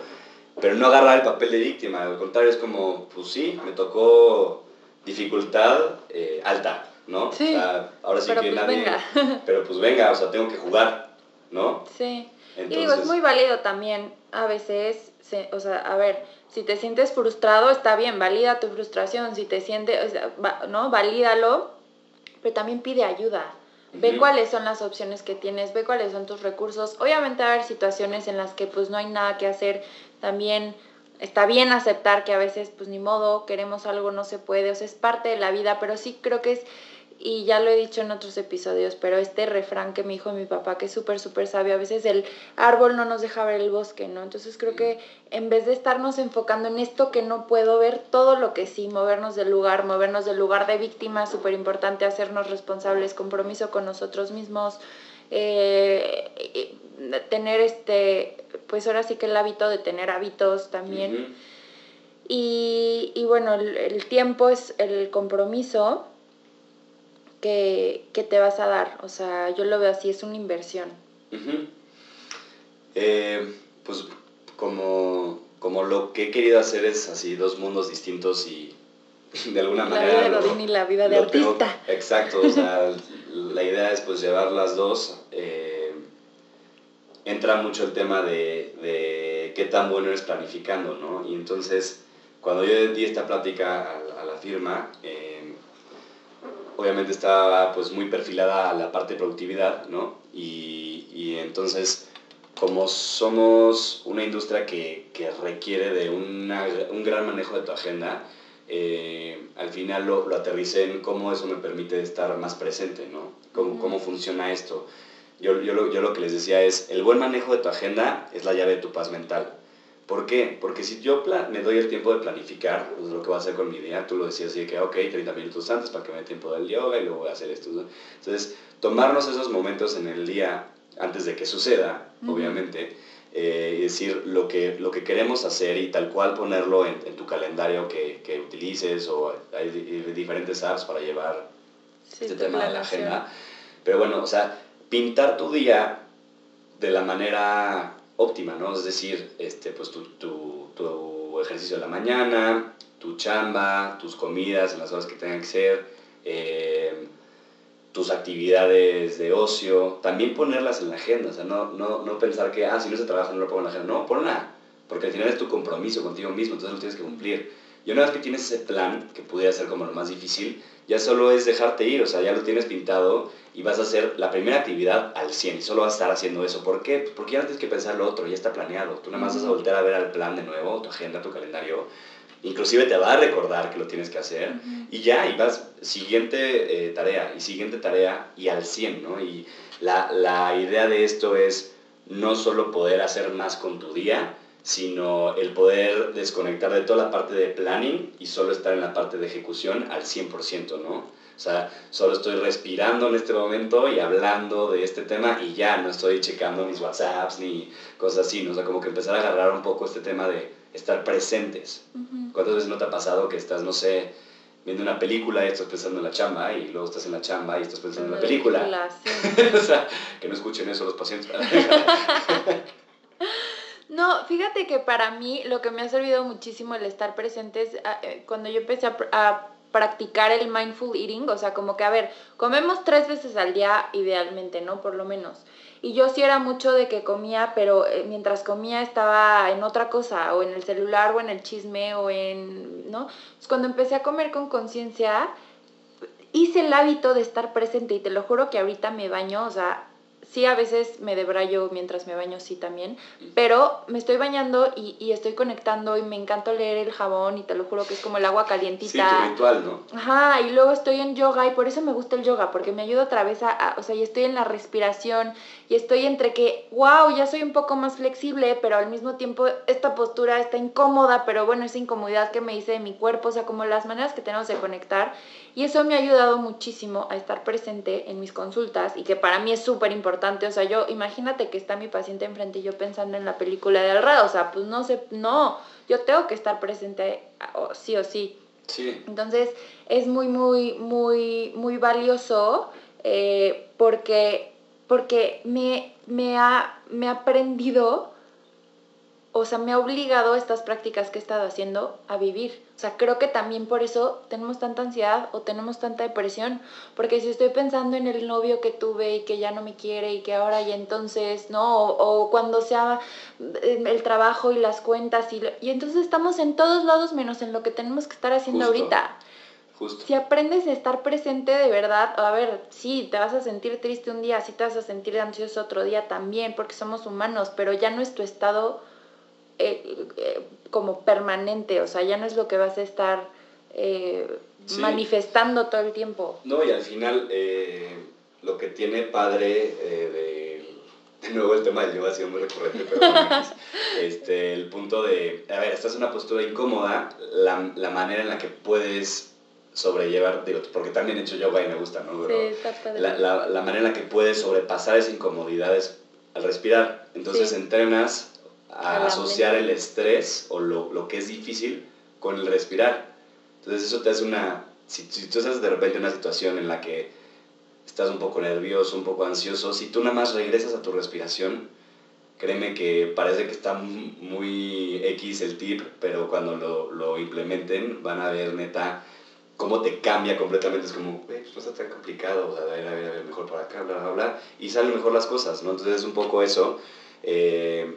pero no agarrar el papel de víctima, al contrario, es como, pues sí, me tocó dificultad eh, alta, ¿no? Sí, o sea, ahora sí pero que pues nadie... venga. Pero pues venga, o sea, tengo que jugar, ¿no? Sí. Entonces, Y digo, es muy válido también a veces, se- o sea, a ver, si te sientes frustrado, está bien, valida tu frustración, si te sientes, o sea, va- ¿no? Valídalo, pero también pide ayuda. Ve cuáles son las opciones que tienes, ve cuáles son tus recursos. Obviamente va a haber situaciones en las que pues no hay nada que hacer. También está bien aceptar que a veces pues ni modo, queremos algo, no se puede, o sea, es parte de la vida, pero sí creo que es, y ya lo he dicho en otros episodios, pero este refrán que me dijo mi papá, que es súper, súper sabio, a veces el árbol no nos deja ver el bosque, ¿no? Entonces creo que en vez de estarnos enfocando en esto que no puedo ver, todo lo que sí, movernos del lugar, movernos del lugar de víctima, súper importante, hacernos responsables, compromiso con nosotros mismos, eh, tener este, pues ahora sí que el hábito de tener hábitos también. Y, y bueno, el, el tiempo es el compromiso que, que te vas a dar. O sea, yo lo veo así, es una inversión. Eh, pues como, como lo que he querido hacer es así dos mundos distintos y de alguna La manera... vida de Godín y la vida de tengo- artista. exacto, o sea, la idea es pues llevar las dos. eh, entra mucho el tema de, de qué tan bueno eres planificando, ¿no? Y entonces, cuando yo di esta plática a, la- a la firma, eh, obviamente estaba pues muy perfilada a la parte de productividad, ¿no? Y, y entonces, como somos una industria que, que requiere de una- un gran manejo de tu agenda, eh, al final lo, lo aterricé en cómo eso me permite estar más presente, ¿no? Cómo, cómo funciona esto. Yo, yo, lo, yo lo que les decía es, el buen manejo de tu agenda es la llave de tu paz mental. ¿Por qué? Porque si yo me doy el tiempo de planificar pues, lo que voy a hacer con mi día, tú lo decías así de que, ok, 30 minutos antes para que me dé tiempo del yoga y luego voy a hacer esto. Entonces, tomarnos esos momentos en el día antes de que suceda, obviamente, eh, y decir lo que, lo que queremos hacer y tal cual ponerlo en, en tu calendario que, que utilices o hay di- diferentes apps para llevar Sí, este tema de la agenda. Pero bueno, o sea, pintar tu día de la manera óptima, ¿no? Es decir, este, pues tu, tu, tu ejercicio de la mañana, tu chamba, tus comidas en las horas que tengan que ser, eh, tus actividades de ocio, también ponerlas en la agenda, o sea, no, no, no pensar que, ah, si no se trabaja no lo pongo en la agenda, no, ponla, porque al final es tu compromiso contigo mismo, entonces lo tienes que cumplir. Y una vez que tienes ese plan, que pudiera ser como lo más difícil, ya solo es dejarte ir, o sea, ya lo tienes pintado y vas a hacer la primera actividad al 100 y solo vas a estar haciendo eso. ¿Por qué? Pues Porque ya no tienes que pensar lo otro, ya está planeado. Tú nada más vas a Ujú. voltear a ver al plan de nuevo, tu agenda, tu calendario. Inclusive te va a recordar que lo tienes que hacer. Y ya, y vas siguiente eh, tarea, y siguiente tarea, y al 100, ¿no? Y la, la idea de esto es no solo poder hacer más con tu día, sino el poder desconectar de toda la parte de planning y solo estar en la parte de ejecución al 100%, ¿no? O sea, solo estoy respirando en este momento y hablando de este tema y ya no estoy checando mis WhatsApps ni cosas así, ¿no? O sea, como que empezar a agarrar un poco este tema de estar presentes. ¿Cuántas veces no te ha pasado que estás, no sé, viendo una película y estás pensando en la chamba y luego estás en la chamba y estás pensando en la película? o sea, que no escuchen eso los pacientes. No, fíjate que para mí lo que me ha servido muchísimo el estar presente es ah, eh, cuando yo empecé a, practicar el mindful eating, o sea, como que, a ver, comemos tres veces al día idealmente, ¿no? Por lo menos. Y yo sí era mucho de que comía, pero eh, mientras comía estaba en otra cosa, o en el celular, o en el chisme, o en, ¿no? Pues cuando empecé a comer con conciencia, hice el hábito de estar presente y te lo juro que ahorita me baño, o sea, sí a veces me debrayo mientras me baño, sí también, pero me estoy bañando y, y, estoy conectando y me encanta leer el jabón y te lo juro que es como el agua calientita. Sí, ritual, ¿no? Ajá, y luego estoy en yoga y por eso me gusta el yoga, porque me ayuda otra vez a, o sea, y estoy en la respiración y estoy entre que, wow, ya soy un poco más flexible, pero al mismo tiempo esta postura está incómoda, pero bueno, esa incomodidad que me hice de mi cuerpo, o sea, como las maneras que tenemos de conectar. Y eso me ha ayudado muchísimo a estar presente en mis consultas y que para mí es súper importante. O sea, yo imagínate que está mi paciente enfrente y yo pensando en la película de al O sea, pues no sé, no, yo tengo que estar presente sí o sí. Sí. Entonces es muy, muy, muy, muy valioso eh, porque, porque me, me, ha, me ha aprendido o sea, me ha obligado estas prácticas que he estado haciendo a vivir. O sea, creo que también por eso tenemos tanta ansiedad o tenemos tanta depresión, porque si estoy pensando en el novio que tuve y que ya no me quiere y que ahora y entonces, ¿no? O, cuando sea eh, el trabajo y las cuentas y, y entonces estamos en todos lados menos en lo que tenemos que estar haciendo ahorita. Justo. Si aprendes a estar presente de verdad, a ver, sí, te vas a sentir triste un día, sí te vas a sentir ansioso otro día también, porque somos humanos, pero ya no es tu estado eh, eh, como permanente, o sea, ya no es lo que vas a estar eh, manifestando todo el tiempo. No, y al final lo que tiene padre de, de nuevo el tema del yoga ha sido muy recurrente, pero este, el punto de, a ver, estás en una postura incómoda, la, la manera en la que puedes sobrellevar, digo, porque también he hecho yoga y me gusta, ¿no? sí, está. La, la, la, manera en la que puedes sobrepasar esa incomodidad es al respirar. Entonces entrenas a asociar el estrés o lo, lo, que es difícil con el respirar. Entonces eso te hace una... Si, si, tú estás de repente en una situación en la que estás un poco nervioso, un poco ansioso, si tú nada más regresas a tu respiración, créeme que parece que está muy X el tip, pero cuando lo, lo implementen van a ver neta cómo te cambia completamente. Es como, pues no está tan complicado, o sea, a ver, a ver, a ver, mejor por acá, bla, bla, bla, y salen mejor las cosas, ¿no? Entonces es un poco eso. Eh,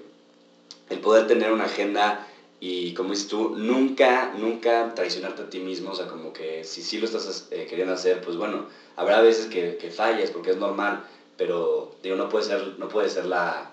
el poder tener una agenda y como dices tú, nunca, nunca traicionarte a ti mismo, o sea, como que si sí lo estás eh, queriendo hacer, pues bueno, habrá veces que, que, falles porque es normal, pero digo, no puede ser, no puede ser la,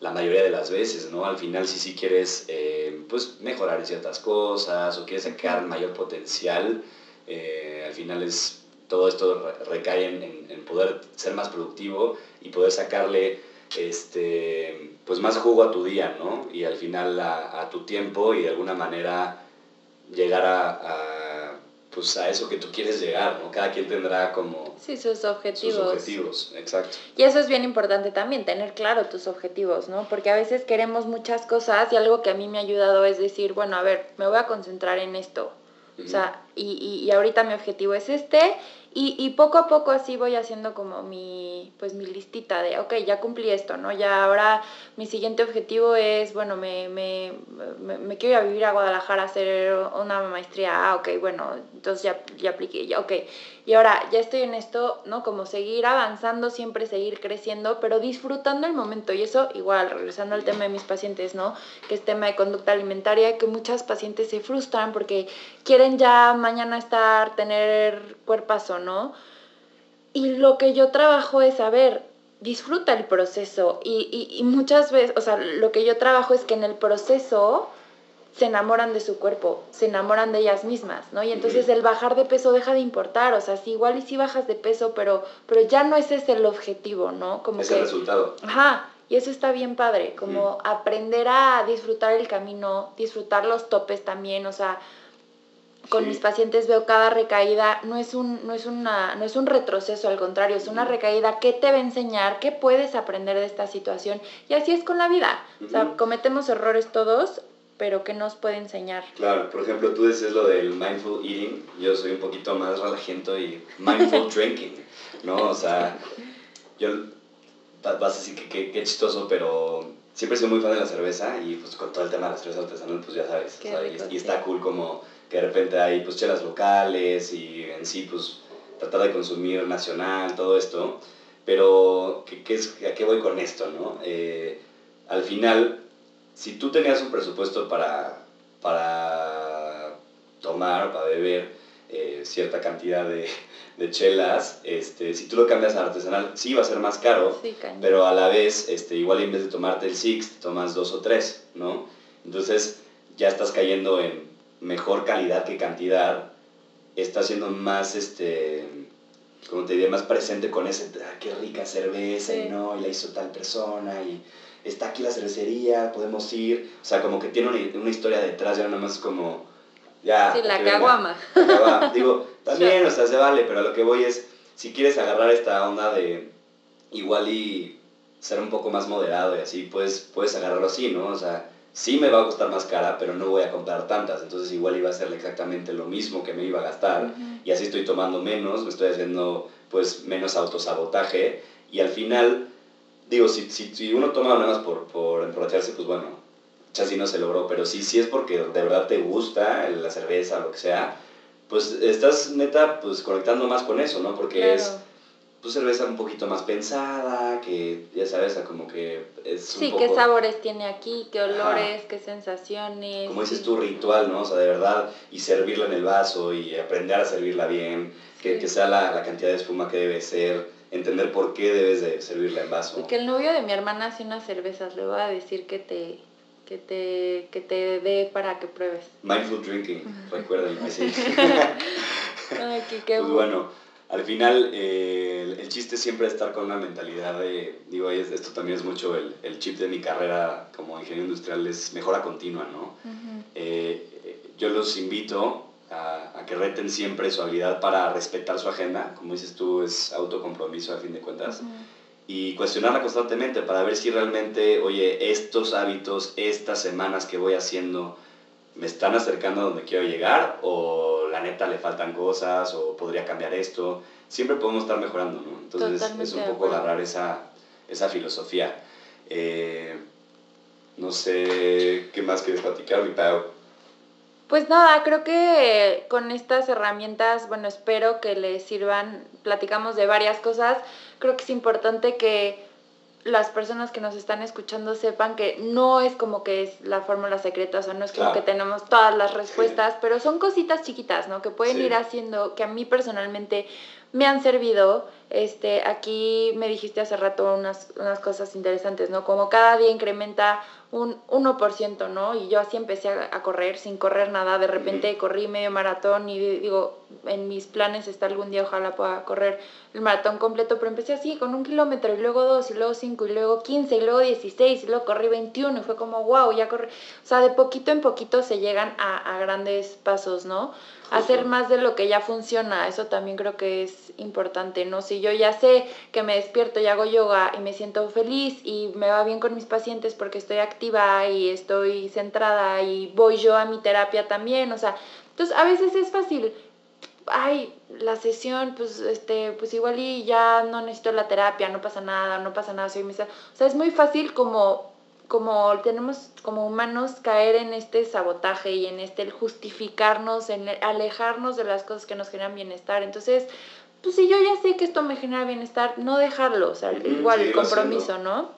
la mayoría de las veces, ¿no? Al final si sí quieres, eh, pues, mejorar en ciertas cosas o quieres sacar mayor potencial, eh, al final es, todo esto recae en, en poder ser más productivo y poder sacarle este, pues más jugo a tu día, ¿no? Y al final a, a tu tiempo y de alguna manera llegar a, a, pues a eso que tú quieres llegar, ¿no? Cada quien tendrá como... Sí, sus objetivos. Sus objetivos, exacto. Y eso es bien importante también, tener claro tus objetivos, ¿no? Porque a veces queremos muchas cosas y algo que a mí me ha ayudado es decir, bueno, a ver, me voy a concentrar en esto. O sea, y, y, y ahorita mi objetivo es este y, y, poco a poco así voy haciendo como mi, pues mi listita de, ok, ya cumplí esto, ¿no? Ya ahora mi siguiente objetivo es, bueno, me, me, me, me quiero ir a vivir a Guadalajara a hacer una maestría. Ah, ok, bueno, entonces ya, ya apliqué, ya, ok. Y ahora ya estoy en esto, ¿no? Como seguir avanzando, siempre seguir creciendo, pero disfrutando el momento. Y eso igual, regresando al tema de mis pacientes, ¿no? Que es tema de conducta alimentaria, que muchas pacientes se frustran porque quieren ya mañana estar, tener cuerpazo, ¿no? Y lo que yo trabajo es, a ver, disfruta el proceso. Y, y, y, muchas veces, o sea, lo que yo trabajo es que en el proceso se enamoran de su cuerpo, se enamoran de ellas mismas, ¿no? Y entonces el bajar de peso deja de importar, o sea, sí, igual y sí bajas de peso, pero, pero ya no ese es el objetivo, ¿no? Como es el resultado. Ajá, y eso está bien padre, como aprender a disfrutar el camino, disfrutar los topes también, o sea, con mis pacientes veo cada recaída, no es, un, no, es una, no es un retroceso, al contrario, es una recaída que te va a enseñar, qué puedes aprender de esta situación. Y así es con la vida. O sea, cometemos errores todos, pero ¿qué nos puede enseñar? Claro, por ejemplo, tú dices lo del mindful eating, yo soy un poquito más relajento y mindful drinking, ¿no? O sea, yo vas a decir que qué chistoso, pero siempre sido muy fan de la cerveza y pues con todo el tema de la cerveza artesanal, pues ya sabes, y, está cool como que de repente hay pues chelas locales y en sí pues tratar de consumir nacional, todo esto, pero ¿qué, qué es, ¿a qué voy con esto, no? Eh, al final, si tú tenías un presupuesto para, para tomar, para beber eh, cierta cantidad de, de chelas, este, si tú lo cambias a artesanal, sí va a ser más caro, pero a la vez, este, igual en vez de tomarte el Six, tomas dos o tres, ¿no? Entonces ya estás cayendo en mejor calidad que cantidad, estás siendo más, este, como te diría, más presente con ese, ah, qué rica cerveza, ¿no? Y la hizo tal persona, y está aquí la cervecería, podemos ir, o sea, como que tiene una, una historia detrás, ya nada más como ya. Sí, la caguama. Digo, también, o sea, se vale, pero lo que voy es, si quieres agarrar esta onda de igual y ser un poco más moderado y así, pues puedes agarrarlo así, ¿no? O sea, sí me va a costar más cara, pero no voy a comprar tantas, entonces igual iba a ser exactamente lo mismo que me iba a gastar. Y así estoy tomando menos, me estoy haciendo pues menos autosabotaje. Y al final, digo, si, si, si uno toma nada más por, por emborracharse, pues bueno, si no se logró, pero sí, sí es porque de verdad te gusta la cerveza, lo que sea, pues estás neta pues conectando más con eso, ¿no? Porque es pues cerveza un poquito más pensada, que ya sabes, como que es Sí, qué sabores tiene aquí, qué olores, qué sensaciones. Como dices tu ritual, ¿no? O sea, de verdad, y servirla en el vaso y aprender a servirla bien, que, que sea la, la, cantidad de espuma que debe ser, entender por qué debes de servirla en vaso. Y que el novio de mi hermana hace unas cervezas, le voy a decir que te que te, que te dé para que pruebes. Mindful drinking, recuerden. Así. pues bueno, al final eh, el, chiste siempre es estar con una mentalidad de, digo, esto también es mucho el, el chip de mi carrera como ingeniero industrial, es mejora continua, ¿no? Eh, yo los invito a, a, que reten siempre su habilidad para respetar su agenda, como dices tú, es autocompromiso a fin de cuentas y cuestionarla constantemente para ver si realmente, oye, estos hábitos, estas semanas que voy haciendo, me están acercando a donde quiero llegar o la neta le faltan cosas o podría cambiar esto. Siempre podemos estar mejorando, ¿no? Entonces es un poco agarrar esa, esa filosofía. Eh, no sé qué más quieres platicar, mi Pau. Pues nada, creo que con estas herramientas, bueno, espero que les sirvan. Platicamos de varias cosas. Creo que es importante que las personas que nos están escuchando sepan que no es como que es la fórmula secreta, o sea, no es como que tenemos todas las respuestas, pero son cositas chiquitas, ¿no? Que pueden ir haciendo, que a mí personalmente me han servido. Este, aquí me dijiste hace rato unas, unas cosas interesantes, ¿no? Como cada día incrementa un 1%, ¿no? Y yo así empecé a, correr sin correr nada. De repente corrí medio maratón y digo, en mis planes está algún día ojalá pueda correr el maratón completo, pero empecé así con un kilómetro y luego dos y luego cinco y luego quince y luego dieciséis y luego corrí 21 y fue como, wow, ya corrí. O sea, de poquito en poquito se llegan a, a grandes pasos, ¿no? Hacer más de lo que ya funciona, eso también creo que es importante, ¿no? Si yo ya sé que me despierto y hago yoga y me siento feliz y me va bien con mis pacientes porque estoy activa y estoy centrada y voy yo a mi terapia también, o sea, entonces a veces es fácil, ay, la sesión, pues, este, pues igual y ya no necesito la terapia, no pasa nada, no pasa nada, soy o sea, es muy fácil como como tenemos como humanos caer en este sabotaje y en este justificarnos, en alejarnos de las cosas que nos generan bienestar. Entonces, pues si yo ya sé que esto me genera bienestar, no dejarlo, o sea, igual el compromiso, ¿no?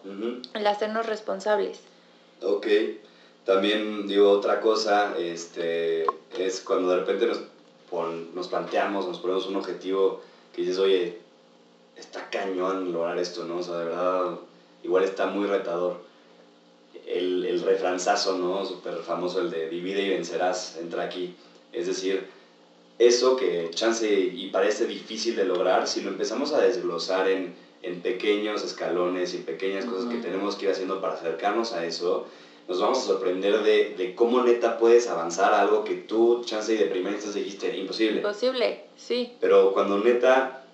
El hacernos responsables. Ok. También digo otra cosa, este, es cuando de repente nos, nos planteamos, nos ponemos un objetivo que dices, oye, está cañón lograr esto, ¿no? O sea, de verdad, igual está muy retador el, el refranzazo, ¿no? Súper famoso, el de divide y vencerás, entra aquí. Es decir, eso que chance y parece difícil de lograr, si lo empezamos a desglosar en, en pequeños escalones y pequeñas cosas que tenemos que ir haciendo para acercarnos a eso, nos vamos a sorprender de, de cómo neta puedes avanzar a algo que tú, chance y de primera instancia dijiste, imposible. Imposible, sí. Pero cuando neta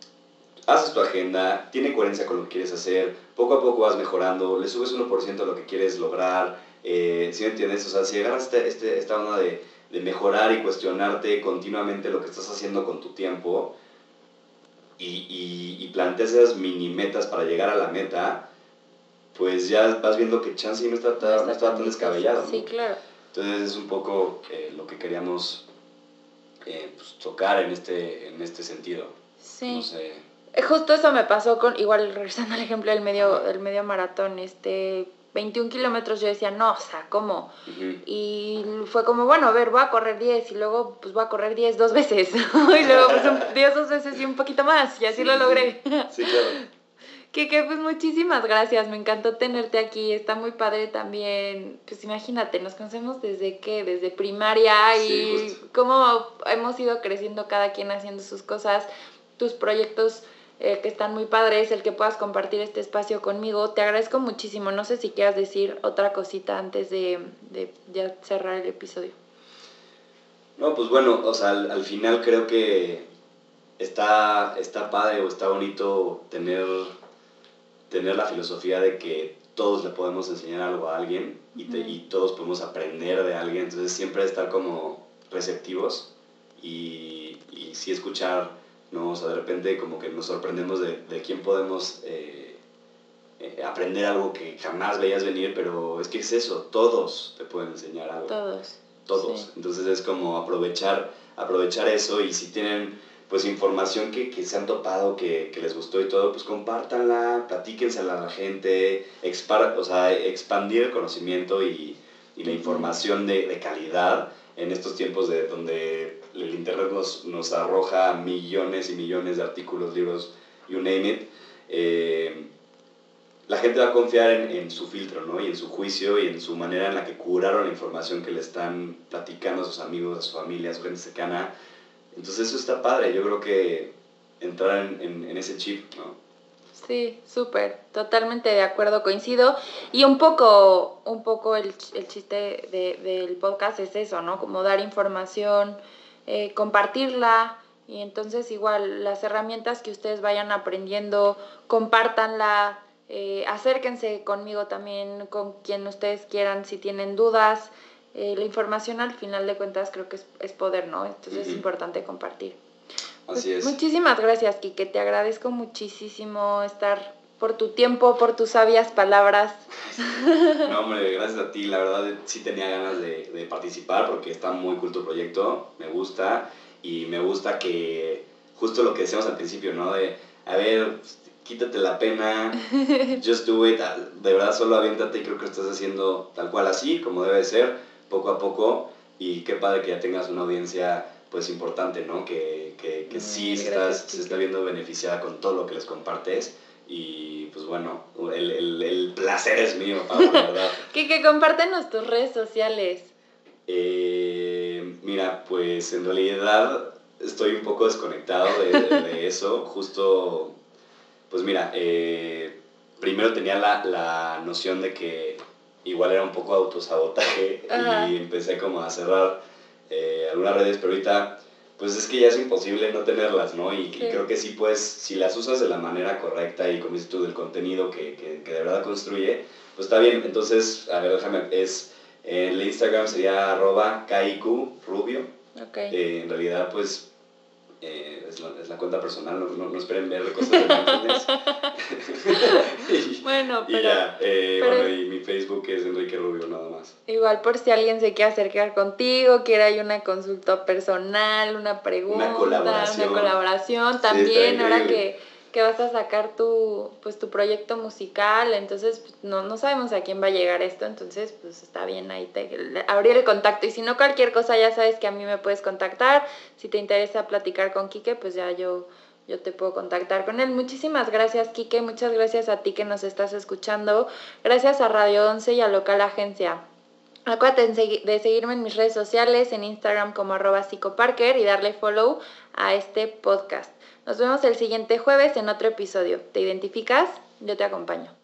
haces tu agenda, tiene coherencia con lo que quieres hacer, poco a poco vas mejorando, le subes 1% a lo que quieres lograr, eh, ¿sí entiendes? O sea, si agarras este, este, esta onda de, de mejorar y cuestionarte continuamente lo que estás haciendo con tu tiempo y, y, y planteas esas mini metas para llegar a la meta, pues ya vas viendo que chance no está, tan- no está tan descabellado. ¿no? Sí, claro. Entonces es un poco eh, lo que queríamos eh, pues, tocar en este, en este sentido. Sí. No sé. Eh, Justo eso me pasó con, igual regresando al ejemplo del medio, del medio maratón, este, 21 kilómetros, yo decía, no, o sea, ¿cómo? Y fue como, bueno, a ver, voy a correr 10 y luego pues voy a correr 10 dos veces. y luego pues un- 10 dos veces y un poquito más y así Sí, lo sí, logré. Sí, claro. Que, que pues muchísimas gracias, me encantó tenerte aquí, está muy padre también, pues imagínate, nos conocemos desde qué, desde primaria Sí, y justo. cómo hemos ido creciendo cada quien haciendo sus cosas, tus proyectos eh, que están muy padres, el que puedas compartir este espacio conmigo, te agradezco muchísimo, no sé si quieras decir otra cosita antes de, de ya cerrar el episodio. No, pues bueno, o sea, al, al final creo que está, está padre o está bonito tener, tener la filosofía de que todos le podemos enseñar algo a alguien y, te- y todos podemos aprender de alguien, entonces siempre estar como receptivos y, y sí escuchar, ¿no? O sea, de repente como que nos sorprendemos de, de quién podemos eh, eh, aprender algo que jamás veías venir, pero es que es eso, todos te pueden enseñar algo Todos. todos. Sí. Entonces es como aprovechar, aprovechar eso y si tienen pues información que, que se han topado, que, que les gustó y todo, pues compártanla, platíquensela a la gente, expar- o sea, expandir el conocimiento y, y la información de, de calidad en estos tiempos de donde el internet nos, nos arroja millones y millones de artículos, libros, you name it. Eh, la gente va a confiar en, en su filtro, ¿no? Y en su juicio y en su manera en la que curaron la información que le están platicando a sus amigos, a su familia, a su gente cercana. Entonces eso está padre, yo creo que entrar en, en- en ese chip, ¿no? Sí, súper, totalmente de acuerdo, coincido. Y un poco, un poco el, el chiste de- del podcast es eso, ¿no? Como dar información, eh, compartirla. Y entonces igual las herramientas que ustedes vayan aprendiendo, compártanla, eh, acérquense conmigo también, con quien ustedes quieran, si tienen dudas. Eh, la información al final de cuentas creo que es, es poder, ¿no? Entonces es importante compartir. Así Pues, es. Muchísimas gracias, Kike. Te agradezco muchísimo estar por tu tiempo, por tus sabias palabras. No, hombre, gracias a ti. La verdad, sí tenía ganas de, de participar porque está muy cool tu proyecto. Me gusta. Y me gusta que, justo lo que decíamos al principio, ¿no? De, a ver, quítate la pena, just do it. De verdad, solo aviéntate y creo que lo estás haciendo tal cual así, como debe ser, poco a poco. Y qué padre que ya tengas una audiencia pues importante, ¿no? Que, que, que sí Mm, estás, gracias, se Kike. está viendo beneficiada con todo lo que les compartes. Y pues bueno, el, el, el placer es mío, Pablo, la verdad. Kike, compártenos tus redes sociales. Eh, mira, pues en realidad estoy un poco desconectado de, de- de eso. Justo, pues mira, eh, primero tenía la, la noción de que igual era un poco autosabotaje Ajá. y empecé como a cerrar eh, algunas redes, pero ahorita pues es que ya es imposible no tenerlas, ¿no? Y, creo que sí, pues, si las usas de la manera correcta y como dices tú, del contenido que, que, que de verdad construye, pues está bien. Entonces, a ver, déjame, es, eh, el Instagram sería arroba kaiku rubio. Ok. Eh, en realidad, pues, eh, es, la, es la cuenta personal, no, no, no esperen ver cosas de mindfulness. y, bueno, y pero ya, eh, pero- bueno, y mi Facebook es Enrique Rubio nada más. igual por si alguien se quiere acercar contigo, quiere hay una consulta personal, una pregunta, colaboración. una colaboración, también ahora que, que vas a sacar tu, pues, tu proyecto musical, entonces pues, no, no sabemos a quién va a llegar esto, entonces pues está bien ahí te, abrir el contacto y si no cualquier cosa ya sabes que a mí me puedes contactar, si te interesa platicar con Quique, pues ya yo yo te puedo contactar con él. Muchísimas gracias, Quique. Muchas gracias a ti que nos estás escuchando. Gracias a Radio 11 y a Local Agencia. Acuérdate de seguirme en mis redes sociales, en Instagram como arroba psicoparker y darle follow a este podcast. Nos vemos el siguiente jueves en otro episodio. ¿Te identificas? Yo te acompaño.